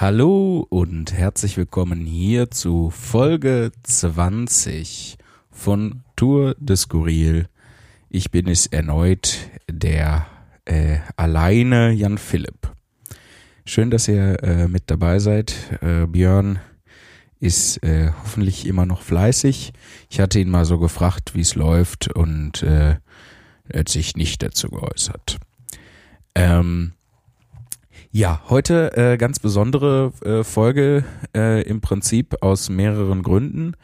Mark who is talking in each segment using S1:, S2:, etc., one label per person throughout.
S1: Hallo und herzlich willkommen hier zu Folge 20 von Tour de Skurril. Ich bin es erneut, der äh, alleine Jan Philipp. Schön, dass ihr äh, mit dabei seid. Äh, Björn ist äh, hoffentlich immer noch fleißig. Ich hatte ihn mal so gefragt, wie es läuft und äh, er hat sich nicht dazu geäußert. Ähm, ja, heute äh, ganz besondere äh, Folge äh, im Prinzip aus mehreren Gründen,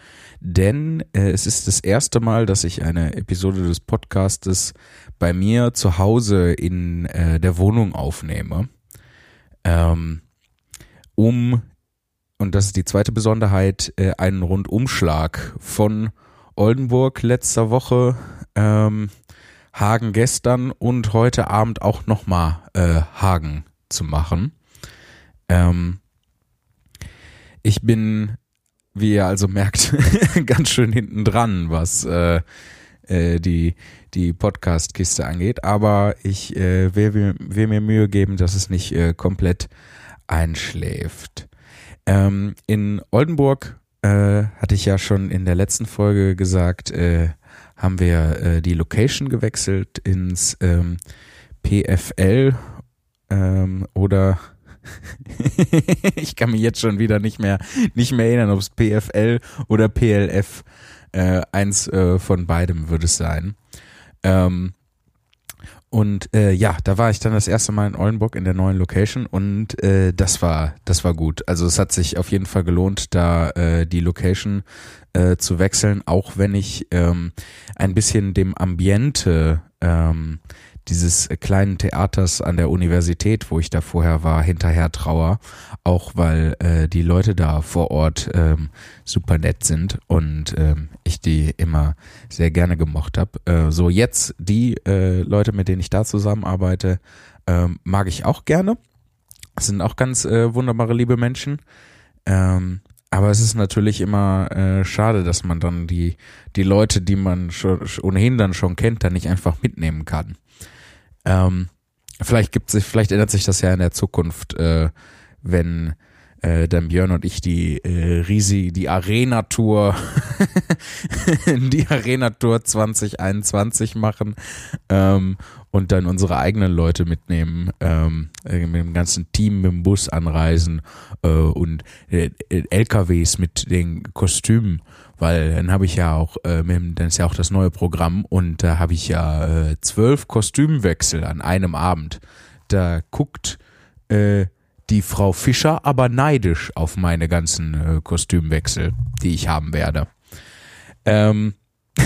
S1: denn äh, es ist das erste Mal, dass ich eine Episode des Podcastes bei mir zu Hause in äh, der Wohnung aufnehme, ähm, um und das ist die zweite Besonderheit, äh, einen Rundumschlag von Oldenburg letzter Woche, ähm, Hagen gestern und heute Abend auch nochmal äh, Hagen zu machen. Ähm, ich bin, wie ihr also merkt, ganz schön hinten dran, was äh, äh, die, die Podcast-Kiste angeht. Aber ich äh, will, will, mir Mühe geben, dass es nicht äh, komplett einschläft. Ähm, in Oldenburg äh, hatte ich ja schon in der letzten Folge gesagt, äh, haben wir die Location gewechselt ins ähm, PFL ähm, oder ich kann mich jetzt schon wieder nicht mehr nicht mehr erinnern, ob es PFL oder PLF äh, eins äh, von beidem würde es sein. Ähm, und äh, ja, da war ich dann das erste Mal in Oldenburg in der neuen Location und äh, das war das war gut. Also es hat sich auf jeden Fall gelohnt, da äh, die Location äh, zu wechseln, auch wenn ich ähm, ein bisschen dem Ambiente ähm, dieses kleinen Theaters an der Universität, wo ich da vorher war, hinterher trauer, auch weil äh, die Leute da vor Ort ähm, super nett sind und ähm, ich die immer sehr gerne gemocht habe. Äh, so jetzt die äh, Leute, mit denen ich da zusammenarbeite, ähm, mag ich auch gerne. Das sind auch ganz äh, wunderbare, liebe Menschen. Ähm, aber es ist natürlich immer äh, schade, dass man dann die, die Leute, die man schon, ohnehin dann schon kennt, dann nicht einfach mitnehmen kann. Ähm, vielleicht gibt sich, vielleicht ändert sich das ja in der Zukunft, äh, wenn äh, dann Björn und ich die äh, Risi, die Arena Tour, die Arena Tour 2021 machen. Ähm, und dann unsere eigenen Leute mitnehmen, ähm, äh, mit dem ganzen Team mit dem Bus anreisen äh, und äh, LKWs mit den Kostümen weil dann habe ich ja auch, äh, dann ist ja auch das neue Programm und da habe ich ja äh, zwölf Kostümwechsel an einem Abend. Da guckt äh, die Frau Fischer aber neidisch auf meine ganzen äh, Kostümwechsel, die ich haben werde. Ähm.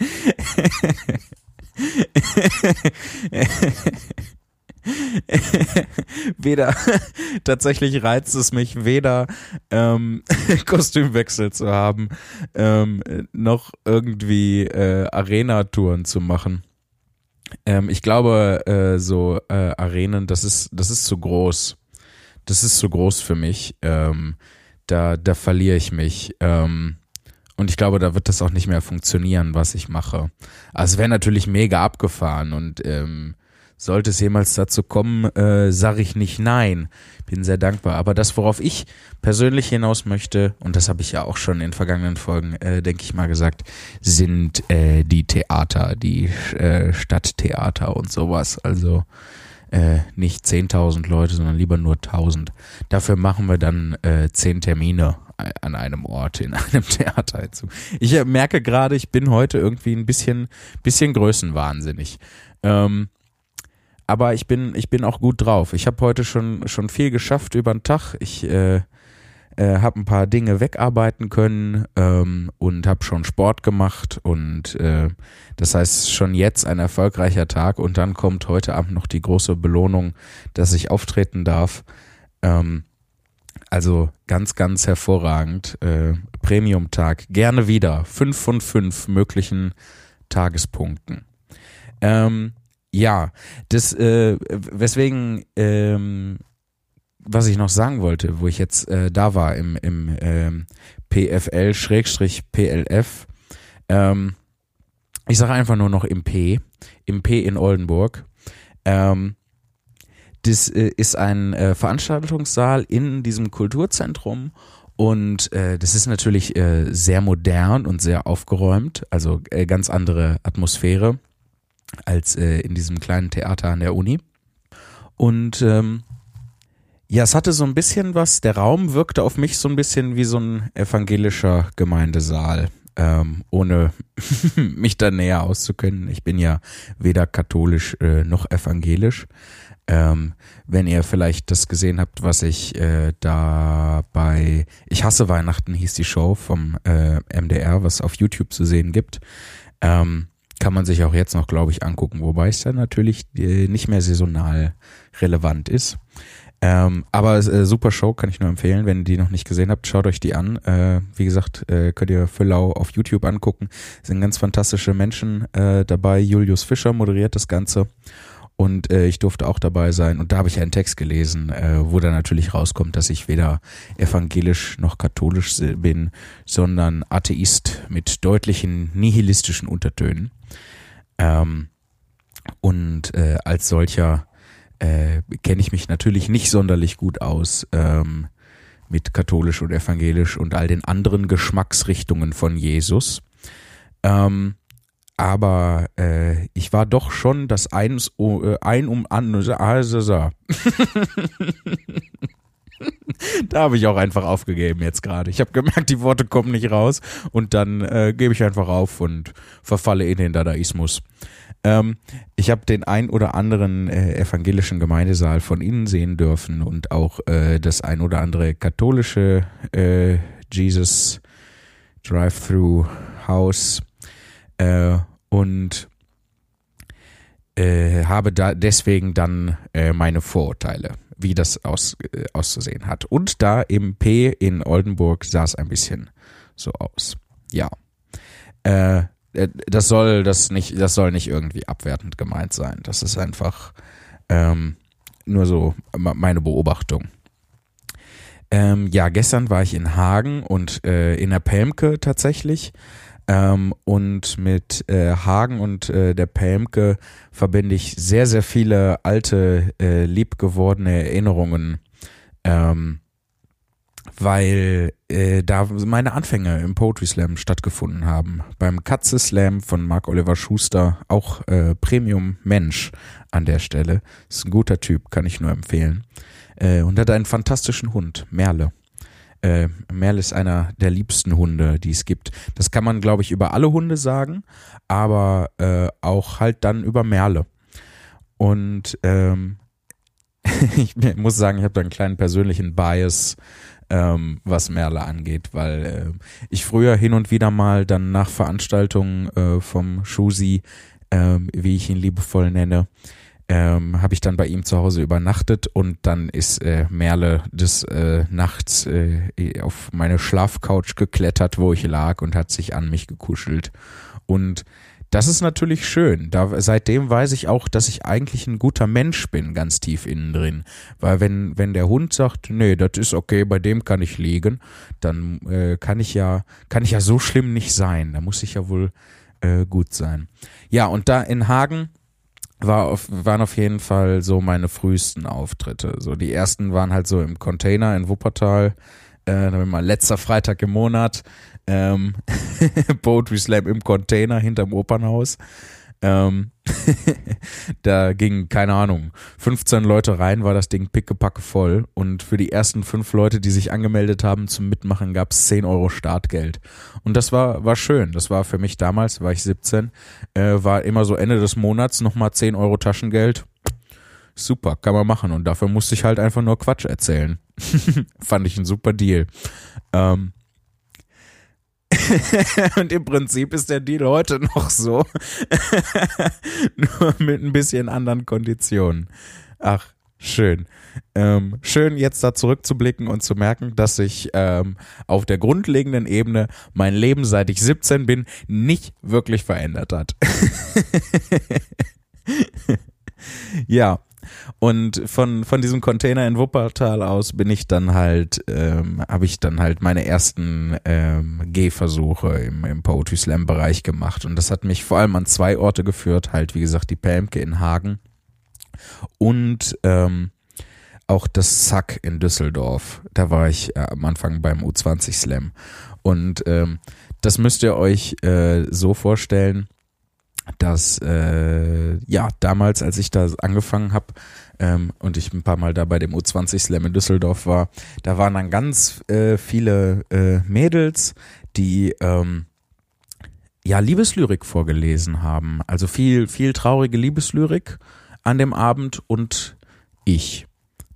S1: weder tatsächlich reizt es mich weder ähm, Kostümwechsel zu haben ähm, noch irgendwie äh, Arena-Touren zu machen. Ähm, ich glaube äh, so äh, Arenen, das ist das ist zu groß. Das ist zu groß für mich. Ähm, da da verliere ich mich. Ähm, und ich glaube, da wird das auch nicht mehr funktionieren, was ich mache. Also es wäre natürlich mega abgefahren und ähm, sollte es jemals dazu kommen, äh, sage ich nicht nein. Bin sehr dankbar. Aber das, worauf ich persönlich hinaus möchte, und das habe ich ja auch schon in vergangenen Folgen, äh, denke ich mal gesagt, sind äh, die Theater, die äh, Stadttheater und sowas. Also äh, nicht 10.000 Leute, sondern lieber nur 1.000. Dafür machen wir dann äh, 10 Termine an einem Ort in einem Theater. Ich äh, merke gerade, ich bin heute irgendwie ein bisschen, bisschen größenwahnsinnig. Ähm, aber ich bin, ich bin auch gut drauf. Ich habe heute schon, schon viel geschafft über den Tag. Ich äh, äh, habe ein paar Dinge wegarbeiten können ähm, und habe schon Sport gemacht und äh, das heißt schon jetzt ein erfolgreicher Tag und dann kommt heute Abend noch die große Belohnung, dass ich auftreten darf. Ähm, also ganz, ganz hervorragend. Äh, Premium-Tag. Gerne wieder. Fünf von fünf möglichen Tagespunkten. Ähm, ja, das, äh, weswegen, ähm, was ich noch sagen wollte, wo ich jetzt äh, da war im, im ähm, PFL-PLF, ähm, ich sage einfach nur noch im P, im P in Oldenburg, ähm, das äh, ist ein äh, Veranstaltungssaal in diesem Kulturzentrum und äh, das ist natürlich äh, sehr modern und sehr aufgeräumt, also äh, ganz andere Atmosphäre als äh, in diesem kleinen Theater an der Uni. Und ähm, ja, es hatte so ein bisschen was, der Raum wirkte auf mich so ein bisschen wie so ein evangelischer Gemeindesaal, ähm, ohne mich da näher auszukennen. Ich bin ja weder katholisch äh, noch evangelisch. Ähm, wenn ihr vielleicht das gesehen habt, was ich äh, da bei Ich hasse Weihnachten hieß die Show vom äh, MDR, was auf YouTube zu sehen gibt, ähm, kann man sich auch jetzt noch, glaube ich, angucken, wobei es dann natürlich äh, nicht mehr saisonal relevant ist. Ähm, aber äh, super Show, kann ich nur empfehlen. Wenn ihr die noch nicht gesehen habt, schaut euch die an. Äh, wie gesagt, äh, könnt ihr Füllau auf YouTube angucken. Sind ganz fantastische Menschen äh, dabei. Julius Fischer moderiert das Ganze. Und äh, ich durfte auch dabei sein. Und da habe ich einen Text gelesen, äh, wo dann natürlich rauskommt, dass ich weder evangelisch noch katholisch bin, sondern Atheist mit deutlichen nihilistischen Untertönen. Ähm, und äh, als solcher äh, kenne ich mich natürlich nicht sonderlich gut aus ähm, mit katholisch und evangelisch und all den anderen Geschmacksrichtungen von Jesus. Ähm, aber äh, ich war doch schon das eins äh, ein um an also so. da habe ich auch einfach aufgegeben jetzt gerade. Ich habe gemerkt, die Worte kommen nicht raus und dann äh, gebe ich einfach auf und verfalle in den Dadaismus. Ähm, ich habe den ein oder anderen äh, evangelischen Gemeindesaal von innen sehen dürfen und auch äh, das ein oder andere katholische äh, Jesus Drive-Through House äh, und äh, habe da deswegen dann äh, meine Vorurteile, wie das aus, äh, auszusehen hat. Und da im P in Oldenburg sah es ein bisschen so aus. Ja. Äh, äh, das soll das nicht, das soll nicht irgendwie abwertend gemeint sein. Das ist einfach ähm, nur so meine Beobachtung. Ähm, ja, gestern war ich in Hagen und äh, in der Pelmke tatsächlich. Ähm, und mit äh, Hagen und äh, der Pelmke verbinde ich sehr, sehr viele alte, äh, liebgewordene Erinnerungen, ähm, weil äh, da meine Anfänge im Poetry Slam stattgefunden haben. Beim Katze Slam von Mark Oliver Schuster, auch äh, Premium Mensch an der Stelle. Ist ein guter Typ, kann ich nur empfehlen. Äh, und hat einen fantastischen Hund, Merle. Äh, Merle ist einer der liebsten Hunde, die es gibt. Das kann man, glaube ich, über alle Hunde sagen, aber äh, auch halt dann über Merle. Und ähm, ich muss sagen, ich habe da einen kleinen persönlichen Bias, ähm, was Merle angeht, weil äh, ich früher hin und wieder mal dann nach Veranstaltungen äh, vom Schusi, äh, wie ich ihn liebevoll nenne, ähm, habe ich dann bei ihm zu Hause übernachtet und dann ist äh, Merle des äh, Nachts äh, auf meine Schlafcouch geklettert, wo ich lag und hat sich an mich gekuschelt. Und das ist natürlich schön. Da, seitdem weiß ich auch, dass ich eigentlich ein guter Mensch bin, ganz tief innen drin. Weil wenn, wenn der Hund sagt, nee, das ist okay, bei dem kann ich liegen, dann äh, kann ich ja, kann ich ja so schlimm nicht sein. Da muss ich ja wohl äh, gut sein. Ja, und da in Hagen war auf, waren auf jeden Fall so meine frühesten Auftritte. So die ersten waren halt so im Container in Wuppertal, äh, mal letzter Freitag im Monat, ähm, Poetry Slam im Container hinterm Opernhaus. Ähm, da gingen, keine Ahnung, 15 Leute rein, war das Ding pickepacke voll. Und für die ersten fünf Leute, die sich angemeldet haben zum Mitmachen, gab es 10 Euro Startgeld. Und das war, war schön. Das war für mich damals, war ich 17, äh, war immer so Ende des Monats nochmal 10 Euro Taschengeld. Super, kann man machen. Und dafür musste ich halt einfach nur Quatsch erzählen. Fand ich ein super Deal. Ähm, und im Prinzip ist der Deal heute noch so. Nur mit ein bisschen anderen Konditionen. Ach, schön. Ähm, schön jetzt da zurückzublicken und zu merken, dass sich ähm, auf der grundlegenden Ebene mein Leben, seit ich 17 bin, nicht wirklich verändert hat. ja, und von, von diesem Container in Wuppertal aus bin ich dann halt, ähm, habe ich dann halt meine ersten ähm, Gehversuche im, im Poetry Slam Bereich gemacht. Und das hat mich vor allem an zwei Orte geführt, halt wie gesagt die Pelmke in Hagen Und ähm, auch das Zack in Düsseldorf. Da war ich äh, am Anfang beim U20 Slam. Und ähm, das müsst ihr euch äh, so vorstellen, dass äh, ja damals, als ich da angefangen habe ähm, und ich ein paar Mal da bei dem U20 Slam in Düsseldorf war, da waren dann ganz äh, viele äh, Mädels, die ähm, ja Liebeslyrik vorgelesen haben. Also viel, viel traurige Liebeslyrik an dem Abend und ich.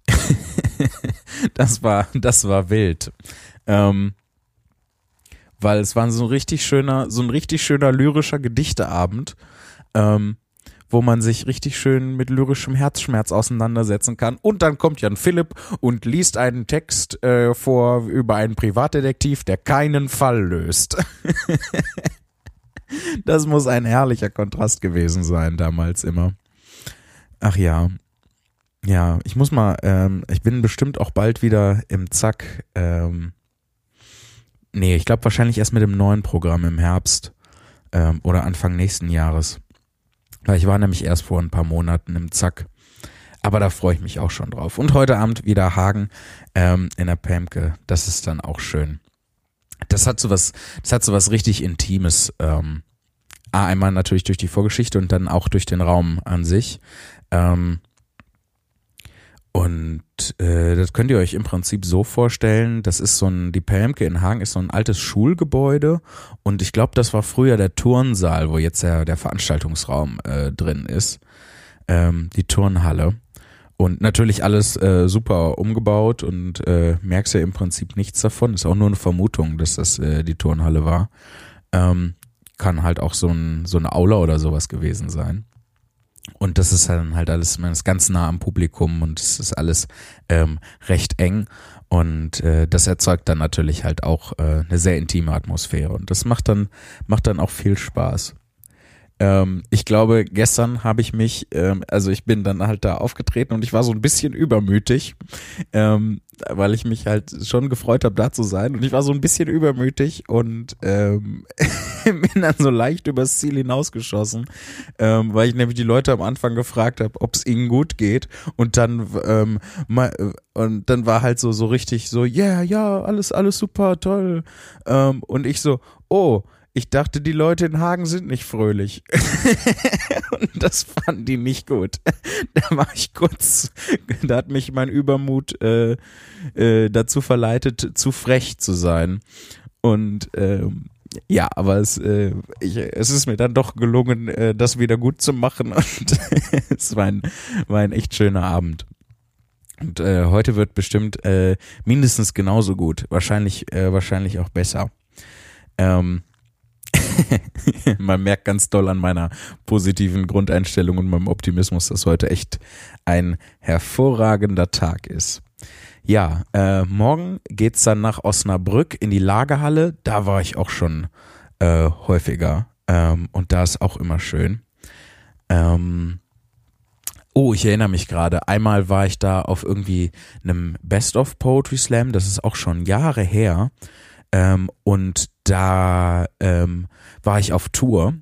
S1: das war, das war wild. Ähm, weil es war so ein richtig schöner, so ein richtig schöner lyrischer Gedichteabend, ähm, wo man sich richtig schön mit lyrischem Herzschmerz auseinandersetzen kann. Und dann kommt Jan Philipp und liest einen Text äh, vor über einen Privatdetektiv, der keinen Fall löst. das muss ein herrlicher Kontrast gewesen sein damals immer. Ach ja. Ja, ich muss mal, ähm, ich bin bestimmt auch bald wieder im Zack. Ähm, nee, ich glaube wahrscheinlich erst mit dem neuen Programm im Herbst ähm, oder Anfang nächsten Jahres. Weil ich war nämlich erst vor ein paar Monaten im Zack. Aber da freue ich mich auch schon drauf. Und heute Abend wieder Hagen ähm, in der Pemke. Das ist dann auch schön. Das hat so was, das hat so was richtig Intimes. Ähm, einmal natürlich durch die Vorgeschichte und dann auch durch den Raum an sich. Ähm, und äh, das könnt ihr euch im Prinzip so vorstellen, das ist so ein, die Pelmke in Hagen ist so ein altes Schulgebäude und ich glaube, das war früher der Turnsaal, wo jetzt der, der Veranstaltungsraum äh, drin ist, ähm, die Turnhalle. Und natürlich alles äh, super umgebaut und äh, merkst ja im Prinzip nichts davon. Ist auch nur eine Vermutung, dass das äh, die Turnhalle war. Ähm, kann halt auch so, ein, so eine Aula oder sowas gewesen sein. Und das ist dann halt alles, man ist ganz nah am Publikum und es ist alles ähm, recht eng. Und äh, das erzeugt dann natürlich halt auch äh, eine sehr intime Atmosphäre. Und das macht dann, macht dann auch viel Spaß. Ähm, ich glaube, gestern habe ich mich, ähm, also ich bin dann halt da aufgetreten und ich war so ein bisschen übermütig, ähm, weil ich mich halt schon gefreut habe, da zu sein. Und ich war so ein bisschen übermütig und ähm, bin dann so leicht übers Ziel hinausgeschossen, ähm, weil ich nämlich die Leute am Anfang gefragt habe, ob es ihnen gut geht. Und dann ähm, mal, und dann war halt so so richtig so, ja, yeah, ja, alles alles super, toll. Ähm, und ich so, oh ich dachte, die Leute in Hagen sind nicht fröhlich. und das fanden die nicht gut. Da war ich kurz, da hat mich mein Übermut äh, äh, dazu verleitet, zu frech zu sein. Und ähm, ja, aber es, äh, ich, es ist mir dann doch gelungen, äh, das wieder gut zu machen. Und es war ein, war ein echt schöner Abend. Und äh, heute wird bestimmt äh, mindestens genauso gut. Wahrscheinlich, äh, wahrscheinlich auch besser. Ähm, Man merkt ganz doll an meiner positiven Grundeinstellung und meinem Optimismus, dass heute echt ein hervorragender Tag ist. Ja, äh, morgen geht's dann nach Osnabrück in die Lagerhalle. Da war ich auch schon äh, häufiger ähm, und da ist auch immer schön. Ähm, oh, ich erinnere mich gerade. Einmal war ich da auf irgendwie einem Best of Poetry Slam. Das ist auch schon Jahre her. Ähm, und da ähm, war ich auf Tour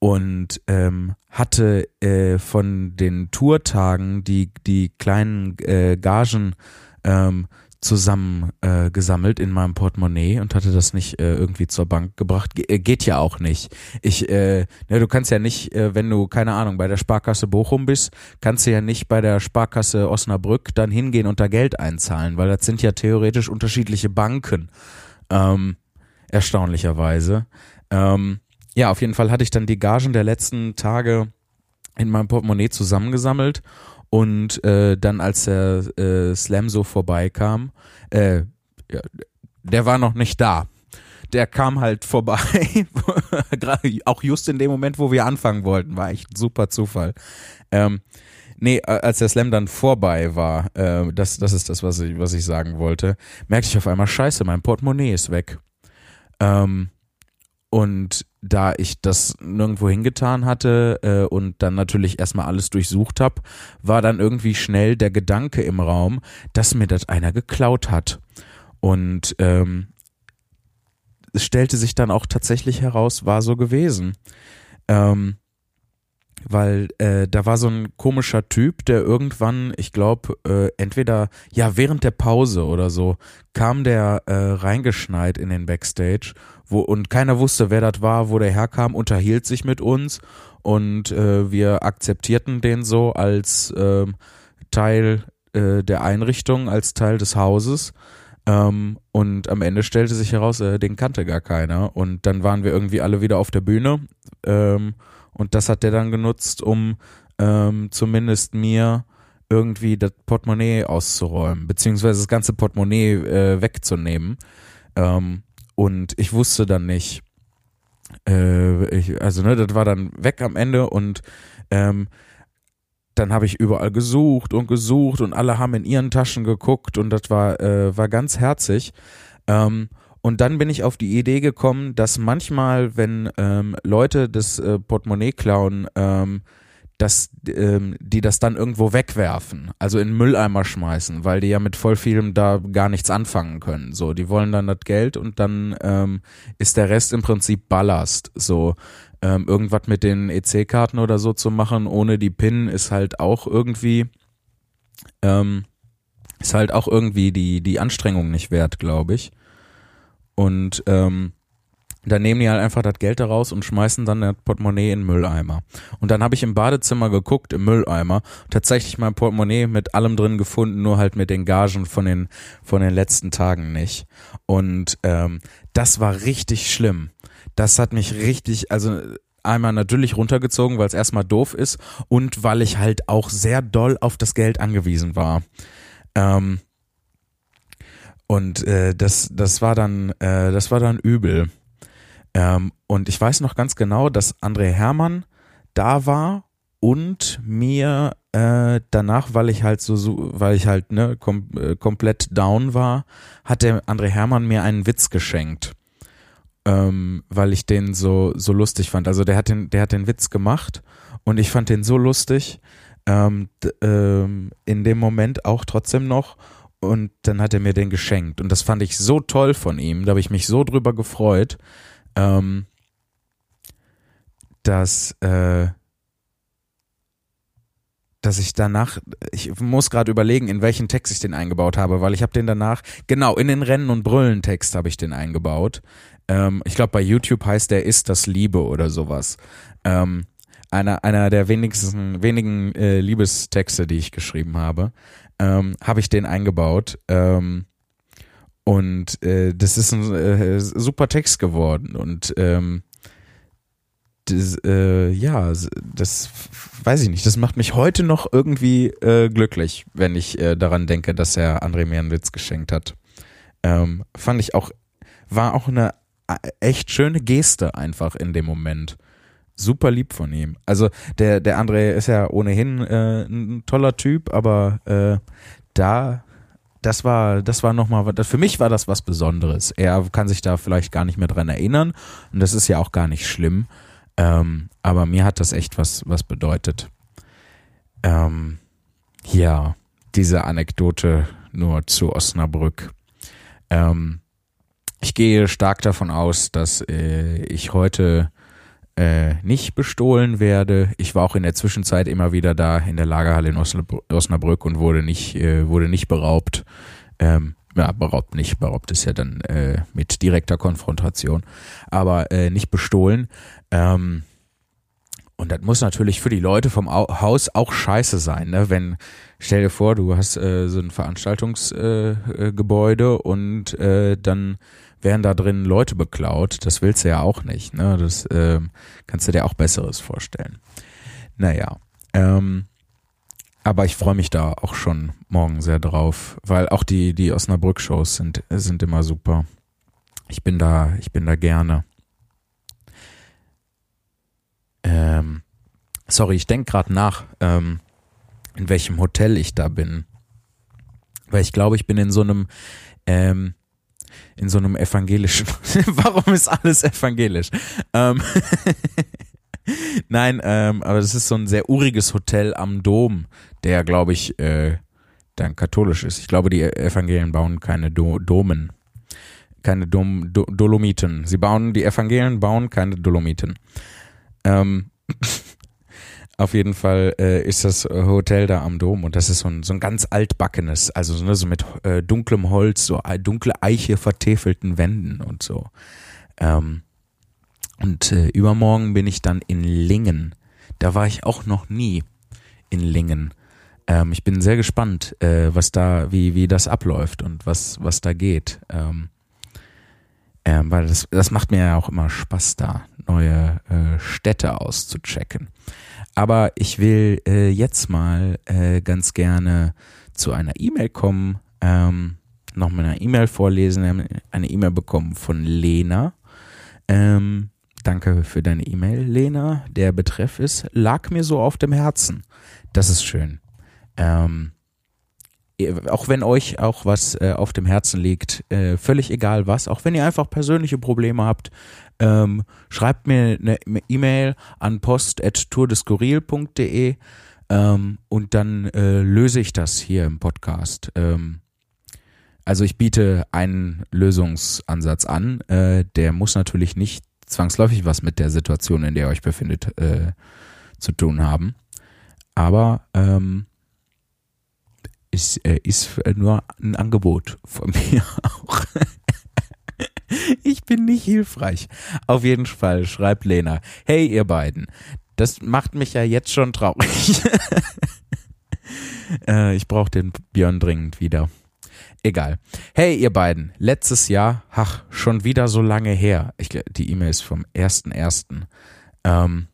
S1: und ähm, hatte äh, von den Tourtagen die, die kleinen äh, Gagen ähm, zusammen äh, gesammelt in meinem Portemonnaie und hatte das nicht äh, irgendwie zur Bank gebracht. Ge äh, geht ja auch nicht. Ich, äh, ne, du kannst ja nicht, äh, wenn du keine Ahnung bei der Sparkasse Bochum bist, kannst du ja nicht bei der Sparkasse Osnabrück dann hingehen und da Geld einzahlen, weil das sind ja theoretisch unterschiedliche Banken. Ähm, erstaunlicherweise. Ähm, ja, auf jeden Fall hatte ich dann die Gagen der letzten Tage in meinem Portemonnaie zusammengesammelt und äh, dann als der äh, Slam so vorbeikam, äh, ja, der war noch nicht da. Der kam halt vorbei, auch just in dem Moment, wo wir anfangen wollten, war echt ein super Zufall. Ähm, nee, als der Slam dann vorbei war, äh, das, das ist das, was ich, was ich sagen wollte, merkte ich auf einmal, scheiße, mein Portemonnaie ist weg. Ähm, und da ich das nirgendwo hingetan hatte äh, und dann natürlich erstmal alles durchsucht habe, war dann irgendwie schnell der Gedanke im Raum, dass mir das einer geklaut hat. Und ähm, es stellte sich dann auch tatsächlich heraus, war so gewesen. Ähm, weil äh, da war so ein komischer Typ, der irgendwann, ich glaube, äh, entweder ja während der Pause oder so kam der äh, reingeschneit in den Backstage, wo und keiner wusste, wer das war, wo der herkam, unterhielt sich mit uns und äh, wir akzeptierten den so als äh, Teil äh, der Einrichtung, als Teil des Hauses. Ähm, und am Ende stellte sich heraus, äh, den kannte gar keiner. Und dann waren wir irgendwie alle wieder auf der Bühne. Ähm, und das hat der dann genutzt, um ähm, zumindest mir irgendwie das Portemonnaie auszuräumen, beziehungsweise das ganze Portemonnaie äh, wegzunehmen. Ähm, und ich wusste dann nicht, äh, ich, also ne, das war dann weg am Ende und ähm, dann habe ich überall gesucht und gesucht und alle haben in ihren Taschen geguckt und das war, äh, war ganz herzig. Ähm, und dann bin ich auf die Idee gekommen, dass manchmal, wenn ähm, Leute das äh, Portemonnaie klauen, ähm, dass ähm, die das dann irgendwo wegwerfen, also in Mülleimer schmeißen, weil die ja mit voll vielem da gar nichts anfangen können. So, die wollen dann das Geld und dann ähm, ist der Rest im Prinzip Ballast. So, ähm, irgendwas mit den EC-Karten oder so zu machen, ohne die PIN ist halt auch irgendwie ähm, ist halt auch irgendwie die die Anstrengung nicht wert, glaube ich. Und ähm, dann nehmen die halt einfach das Geld daraus und schmeißen dann das Portemonnaie in den Mülleimer. Und dann habe ich im Badezimmer geguckt, im Mülleimer, tatsächlich mein Portemonnaie mit allem drin gefunden, nur halt mit den Gagen von den, von den letzten Tagen nicht. Und ähm, das war richtig schlimm. Das hat mich richtig, also einmal natürlich runtergezogen, weil es erstmal doof ist und weil ich halt auch sehr doll auf das Geld angewiesen war. Ähm, und äh, das, das war dann, äh, das war dann übel. Ähm, und ich weiß noch ganz genau, dass André Hermann da war und mir äh, danach, weil ich halt so, so weil ich halt ne kom äh, komplett down war, hat der André Hermann mir einen Witz geschenkt, ähm, weil ich den so so lustig fand. Also der hat den der hat den Witz gemacht und ich fand den so lustig ähm, ähm, in dem Moment auch trotzdem noch und dann hat er mir den geschenkt. Und das fand ich so toll von ihm. Da habe ich mich so drüber gefreut, ähm, dass, äh, dass ich danach, ich muss gerade überlegen, in welchen Text ich den eingebaut habe, weil ich habe den danach, genau, in den Rennen- und Brüllen-Text habe ich den eingebaut. Ähm, ich glaube, bei YouTube heißt der Ist das Liebe oder sowas. Ähm, einer, einer der wenigsten, wenigen äh, Liebestexte, die ich geschrieben habe ähm, habe ich den eingebaut. Ähm, und äh, das ist ein äh, super Text geworden. Und ähm, das, äh, ja, das weiß ich nicht. Das macht mich heute noch irgendwie äh, glücklich, wenn ich äh, daran denke, dass er André mir geschenkt hat. Ähm, fand ich auch, war auch eine äh, echt schöne Geste einfach in dem Moment super lieb von ihm. Also der, der André ist ja ohnehin äh, ein toller Typ, aber äh, da, das war, das war nochmal, für mich war das was Besonderes. Er kann sich da vielleicht gar nicht mehr dran erinnern und das ist ja auch gar nicht schlimm. Ähm, aber mir hat das echt was, was bedeutet. Ähm, ja, diese Anekdote nur zu Osnabrück. Ähm, ich gehe stark davon aus, dass äh, ich heute äh, nicht bestohlen werde. Ich war auch in der Zwischenzeit immer wieder da in der Lagerhalle in Osnabrück und wurde nicht, äh, wurde nicht beraubt. Ähm, ja, beraubt nicht, beraubt ist ja dann äh, mit direkter Konfrontation, aber äh, nicht bestohlen. Ähm, und das muss natürlich für die Leute vom Haus auch scheiße sein, ne? Wenn, stell dir vor, du hast äh, so ein Veranstaltungsgebäude und dann werden da drin Leute beklaut. Das willst du ja auch nicht. Ne? Das äh, kannst du dir auch Besseres vorstellen. Naja. Ähm, aber ich freue mich da auch schon morgen sehr drauf, weil auch die, die Osnabrück-Shows sind, sind immer super. Ich bin da, ich bin da gerne. Ähm, sorry, ich denke gerade nach, ähm, in welchem Hotel ich da bin. Weil ich glaube, ich bin in so einem, ähm, in so einem evangelischen. Warum ist alles evangelisch? Ähm Nein, ähm, aber das ist so ein sehr uriges Hotel am Dom, der, glaube ich, äh, dann katholisch ist. Ich glaube, die Evangelien bauen keine Do Domen. Keine Dom Do Dolomiten. Sie bauen, die Evangelien bauen keine Dolomiten. Ähm, Auf jeden Fall äh, ist das Hotel da am Dom und das ist so ein, so ein ganz altbackenes, also so, ne, so mit äh, dunklem Holz, so dunkle Eiche vertäfelten Wänden und so. Ähm, und äh, übermorgen bin ich dann in Lingen. Da war ich auch noch nie in Lingen. Ähm, ich bin sehr gespannt, äh, was da, wie, wie das abläuft und was, was da geht. Ähm, ähm, weil das, das macht mir ja auch immer Spaß da, neue äh, Städte auszuchecken. Aber ich will äh, jetzt mal äh, ganz gerne zu einer E-Mail kommen, ähm, noch mal eine E-Mail vorlesen, eine E-Mail bekommen von Lena. Ähm, danke für deine E-Mail, Lena. Der Betreff ist, lag mir so auf dem Herzen. Das ist schön. Ähm, auch wenn euch auch was äh, auf dem Herzen liegt, äh, völlig egal was, auch wenn ihr einfach persönliche Probleme habt, ähm, schreibt mir eine E-Mail an post.tourdeskurril.de ähm, und dann äh, löse ich das hier im Podcast. Ähm, also ich biete einen Lösungsansatz an, äh, der muss natürlich nicht zwangsläufig was mit der Situation, in der ihr euch befindet, äh, zu tun haben. Aber ähm, ist, äh, ist nur ein Angebot von mir auch. ich bin nicht hilfreich. Auf jeden Fall schreibt Lena, hey ihr beiden, das macht mich ja jetzt schon traurig. äh, ich brauche den Björn dringend wieder. Egal. Hey ihr beiden, letztes Jahr, ach, schon wieder so lange her. Ich, die E-Mail ist vom 1.1. Ähm,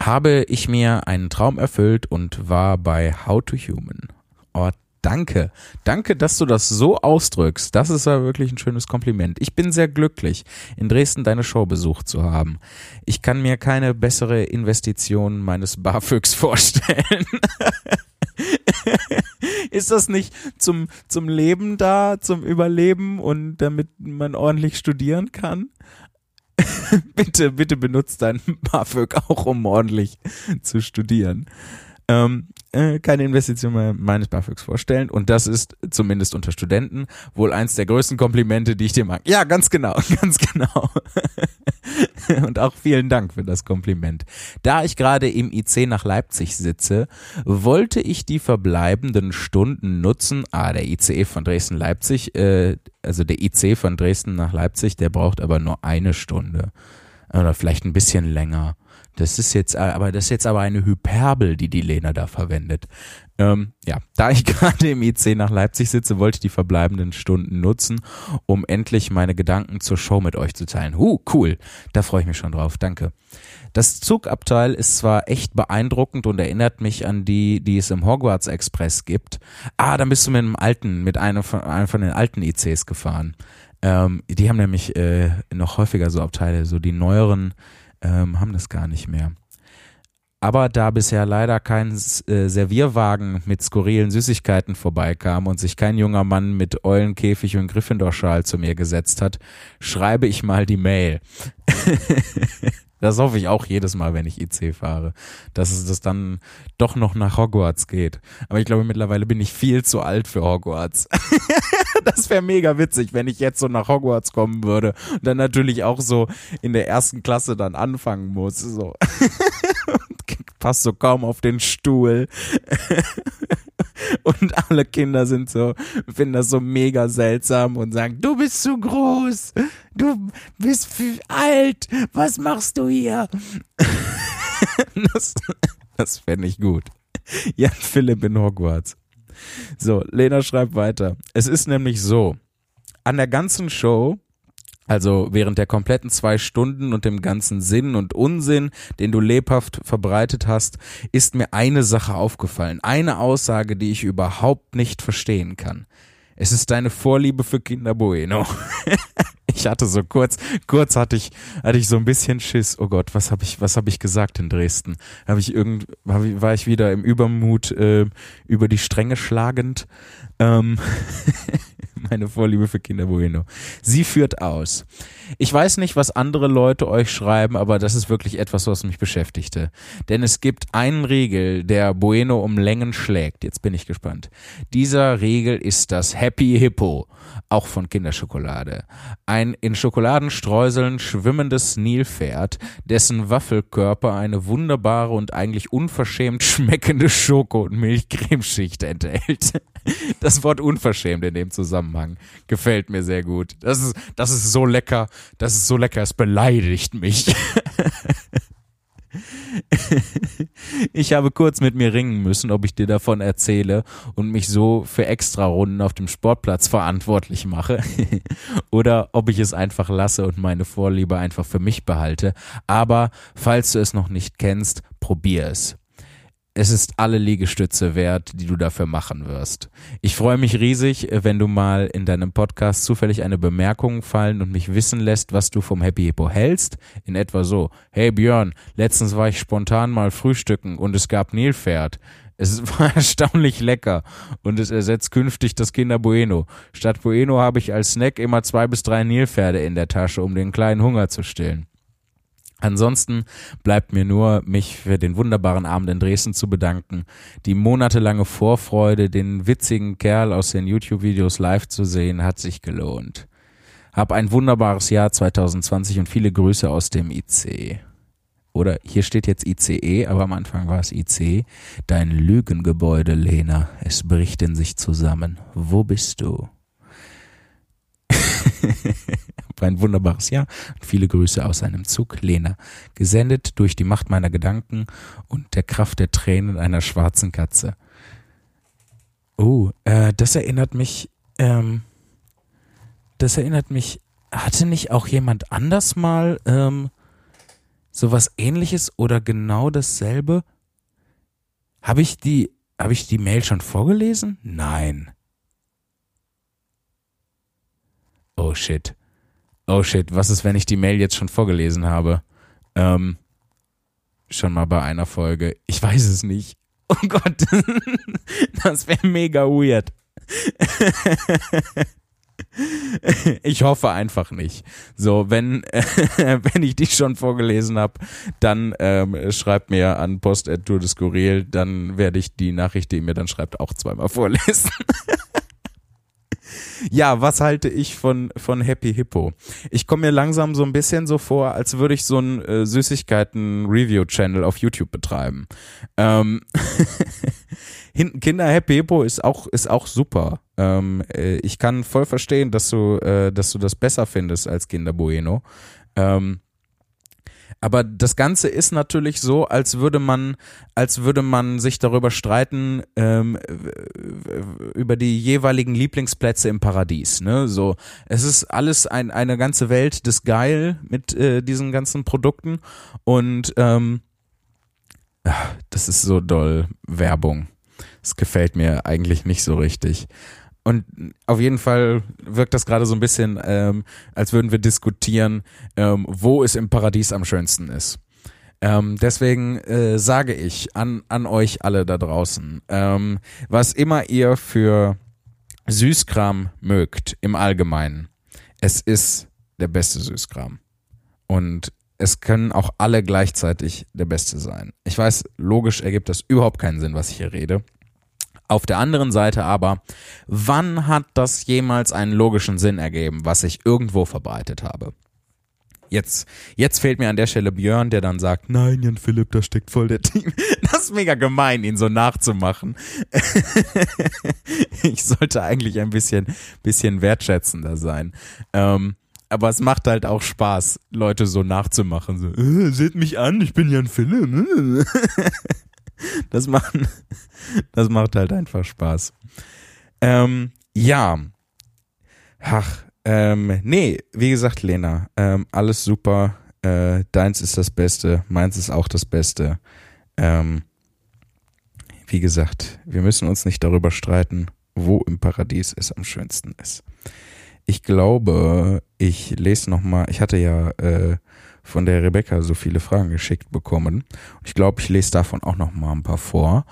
S1: habe ich mir einen Traum erfüllt und war bei How to Human. Oh, danke. Danke, dass du das so ausdrückst. Das ist ja wirklich ein schönes Kompliment. Ich bin sehr glücklich, in Dresden deine Show besucht zu haben. Ich kann mir keine bessere Investition meines BAföGs vorstellen. ist das nicht zum, zum Leben da, zum Überleben und damit man ordentlich studieren kann? bitte, bitte benutzt dein BAföG auch, um ordentlich zu studieren. Ähm, äh, keine Investition mehr meines BAföGs vorstellen. Und das ist zumindest unter Studenten wohl eins der größten Komplimente, die ich dir mag. Ja, ganz genau, ganz genau. Und auch vielen Dank für das Kompliment. Da ich gerade im IC nach Leipzig sitze, wollte ich die verbleibenden Stunden nutzen. Ah, der ICE von Dresden-Leipzig, äh, also der IC von Dresden nach Leipzig, der braucht aber nur eine Stunde. Oder vielleicht ein bisschen länger. Das ist jetzt, aber das ist jetzt aber eine Hyperbel, die die Lena da verwendet. Ähm, ja, da ich gerade im IC nach Leipzig sitze, wollte ich die verbleibenden Stunden nutzen, um endlich meine Gedanken zur Show mit euch zu teilen. Huh, cool. Da freue ich mich schon drauf. Danke. Das Zugabteil ist zwar echt beeindruckend und erinnert mich an die, die es im Hogwarts Express gibt. Ah, dann bist du mit einem alten, mit einem von, einem von den alten ICs gefahren. Ähm, die haben nämlich äh, noch häufiger so Abteile, so die neueren ähm, haben das gar nicht mehr. Aber da bisher leider kein äh, Servierwagen mit skurrilen Süßigkeiten vorbeikam und sich kein junger Mann mit Eulenkäfig und Gryffindorschal zu mir gesetzt hat, schreibe ich mal die Mail. Das hoffe ich auch jedes Mal, wenn ich IC fahre, dass es das dann doch noch nach Hogwarts geht. Aber ich glaube, mittlerweile bin ich viel zu alt für Hogwarts. das wäre mega witzig, wenn ich jetzt so nach Hogwarts kommen würde und dann natürlich auch so in der ersten Klasse dann anfangen muss. So. Passt so kaum auf den Stuhl. Und alle Kinder sind so, finden das so mega seltsam und sagen, du bist zu groß, du bist alt, was machst du hier? das das fände ich gut. Jan Philipp in Hogwarts. So, Lena schreibt weiter. Es ist nämlich so, an der ganzen Show also während der kompletten zwei Stunden und dem ganzen Sinn und Unsinn, den du lebhaft verbreitet hast, ist mir eine Sache aufgefallen. Eine Aussage, die ich überhaupt nicht verstehen kann. Es ist deine Vorliebe für Kinder Bueno. ich hatte so kurz, kurz hatte ich, hatte ich so ein bisschen Schiss. Oh Gott, was habe ich, was habe ich gesagt in Dresden? Habe ich irgend, war ich wieder im Übermut äh, über die Stränge schlagend? Ähm meine Vorliebe für Kinder Bueno. Sie führt aus. Ich weiß nicht, was andere Leute euch schreiben, aber das ist wirklich etwas, was mich beschäftigte. Denn es gibt einen Riegel, der Bueno um Längen schlägt. Jetzt bin ich gespannt. Dieser Riegel ist das Happy Hippo, auch von Kinderschokolade. Ein in Schokoladenstreuseln schwimmendes Nilpferd, dessen Waffelkörper eine wunderbare und eigentlich unverschämt schmeckende Schoko- und Milchcremeschicht enthält. Das Wort unverschämt in dem Zusammenhang gefällt mir sehr gut. Das ist, das ist so lecker, das ist so lecker, es beleidigt mich. Ich habe kurz mit mir ringen müssen, ob ich dir davon erzähle und mich so für Extrarunden auf dem Sportplatz verantwortlich mache oder ob ich es einfach lasse und meine Vorliebe einfach für mich behalte. Aber falls du es noch nicht kennst, probier es es ist alle Liegestütze wert, die du dafür machen wirst. Ich freue mich riesig, wenn du mal in deinem Podcast zufällig eine Bemerkung fallen und mich wissen lässt, was du vom Happy Hippo hältst. In etwa so, hey Björn, letztens war ich spontan mal frühstücken und es gab Nilpferd. Es war erstaunlich lecker und es ersetzt künftig das Kinder Bueno. Statt Bueno habe ich als Snack immer zwei bis drei Nilpferde in der Tasche, um den kleinen Hunger zu stillen. Ansonsten bleibt mir nur, mich für den wunderbaren Abend in Dresden zu bedanken. Die monatelange Vorfreude, den witzigen Kerl aus den YouTube-Videos live zu sehen, hat sich gelohnt. Hab ein wunderbares Jahr 2020 und viele Grüße aus dem IC. Oder hier steht jetzt ICE, aber am Anfang war es IC. Dein Lügengebäude, Lena, es bricht in sich zusammen. Wo bist du? War ein wunderbares Jahr. Viele Grüße aus einem Zug, Lena. Gesendet durch die Macht meiner Gedanken und der Kraft der Tränen einer schwarzen Katze. Oh, äh, das erinnert mich, ähm, das erinnert mich, hatte nicht auch jemand anders mal, ähm, sowas ähnliches oder genau dasselbe? Habe ich die, habe ich die Mail schon vorgelesen? Nein. Oh shit oh shit, was ist, wenn ich die Mail jetzt schon vorgelesen habe? Ähm, schon mal bei einer Folge. Ich weiß es nicht. Oh Gott, das wäre mega weird. Ich hoffe einfach nicht. So, wenn, wenn ich die schon vorgelesen habe, dann ähm, schreibt mir an Post.tour des Skurril, dann werde ich die Nachricht, die ihr mir dann schreibt, auch zweimal vorlesen. Ja, was halte ich von, von Happy Hippo? Ich komme mir langsam so ein bisschen so vor, als würde ich so einen äh, Süßigkeiten-Review-Channel auf YouTube betreiben. Ähm Kinder Happy Hippo ist auch, ist auch super. Ähm, äh, ich kann voll verstehen, dass du, äh, dass du das besser findest als Kinder Bueno. Ähm, aber das Ganze ist natürlich so, als würde man, als würde man sich darüber streiten ähm, über die jeweiligen Lieblingsplätze im Paradies. Ne? So, es ist alles ein, eine ganze Welt des Geil mit äh, diesen ganzen Produkten und ähm, das ist so doll Werbung. Das gefällt mir eigentlich nicht so richtig. Und auf jeden Fall wirkt das gerade so ein bisschen, ähm, als würden wir diskutieren, ähm, wo es im Paradies am schönsten ist. Ähm, deswegen äh, sage ich an, an euch alle da draußen, ähm, was immer ihr für Süßkram mögt im Allgemeinen, es ist der beste Süßkram. Und es können auch alle gleichzeitig der beste sein. Ich weiß, logisch ergibt das überhaupt keinen Sinn, was ich hier rede. Auf der anderen Seite aber, wann hat das jemals einen logischen Sinn ergeben, was ich irgendwo verbreitet habe? Jetzt, jetzt fehlt mir an der Stelle Björn, der dann sagt, nein, Jan Philipp, da steckt voll der Team. Das ist mega gemein, ihn so nachzumachen. ich sollte eigentlich ein bisschen, bisschen wertschätzender sein. Ähm, aber es macht halt auch Spaß, Leute so nachzumachen. So, äh, seht mich an, ich bin Jan Philipp. das macht, das macht halt einfach Spaß. Ähm, ja. Ach, ähm, nee, wie gesagt, Lena, ähm, alles super. Äh, deins ist das Beste, meins ist auch das Beste. Ähm, wie gesagt, wir müssen uns nicht darüber streiten, wo im Paradies es am schönsten ist. Ich glaube, ich lese noch mal. Ich hatte ja äh, von der Rebecca so viele Fragen geschickt bekommen. Ich glaube, ich lese davon auch noch mal ein paar vor.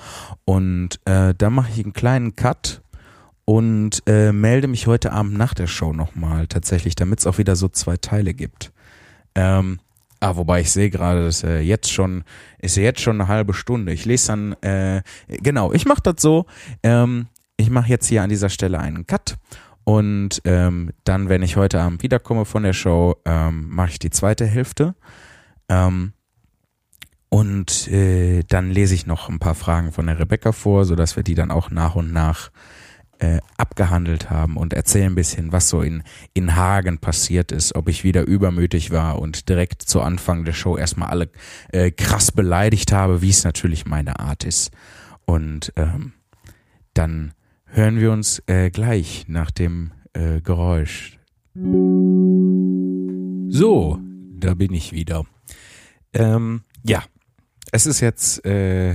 S1: Und äh, da mache ich einen kleinen Cut und äh, melde mich heute Abend nach der Show nochmal tatsächlich, damit es auch wieder so zwei Teile gibt. Ähm, ah, wobei ich sehe gerade, dass äh, jetzt schon ist jetzt schon eine halbe Stunde. Ich lese dann äh, genau, ich mache das so. Ähm, ich mache jetzt hier an dieser Stelle einen Cut und ähm, dann, wenn ich heute Abend wiederkomme von der Show, ähm, mache ich die zweite Hälfte. Ähm, und äh, dann lese ich noch ein paar Fragen von der Rebecca vor, sodass wir die dann auch nach und nach äh, abgehandelt haben und erzähle ein bisschen, was so in, in Hagen passiert ist, ob ich wieder übermütig war und direkt zu Anfang der Show erstmal alle äh, krass beleidigt habe, wie es natürlich meine Art ist. Und ähm, dann hören wir uns äh, gleich nach dem äh, Geräusch. So, da bin ich wieder. Ähm, ja, es ist jetzt äh,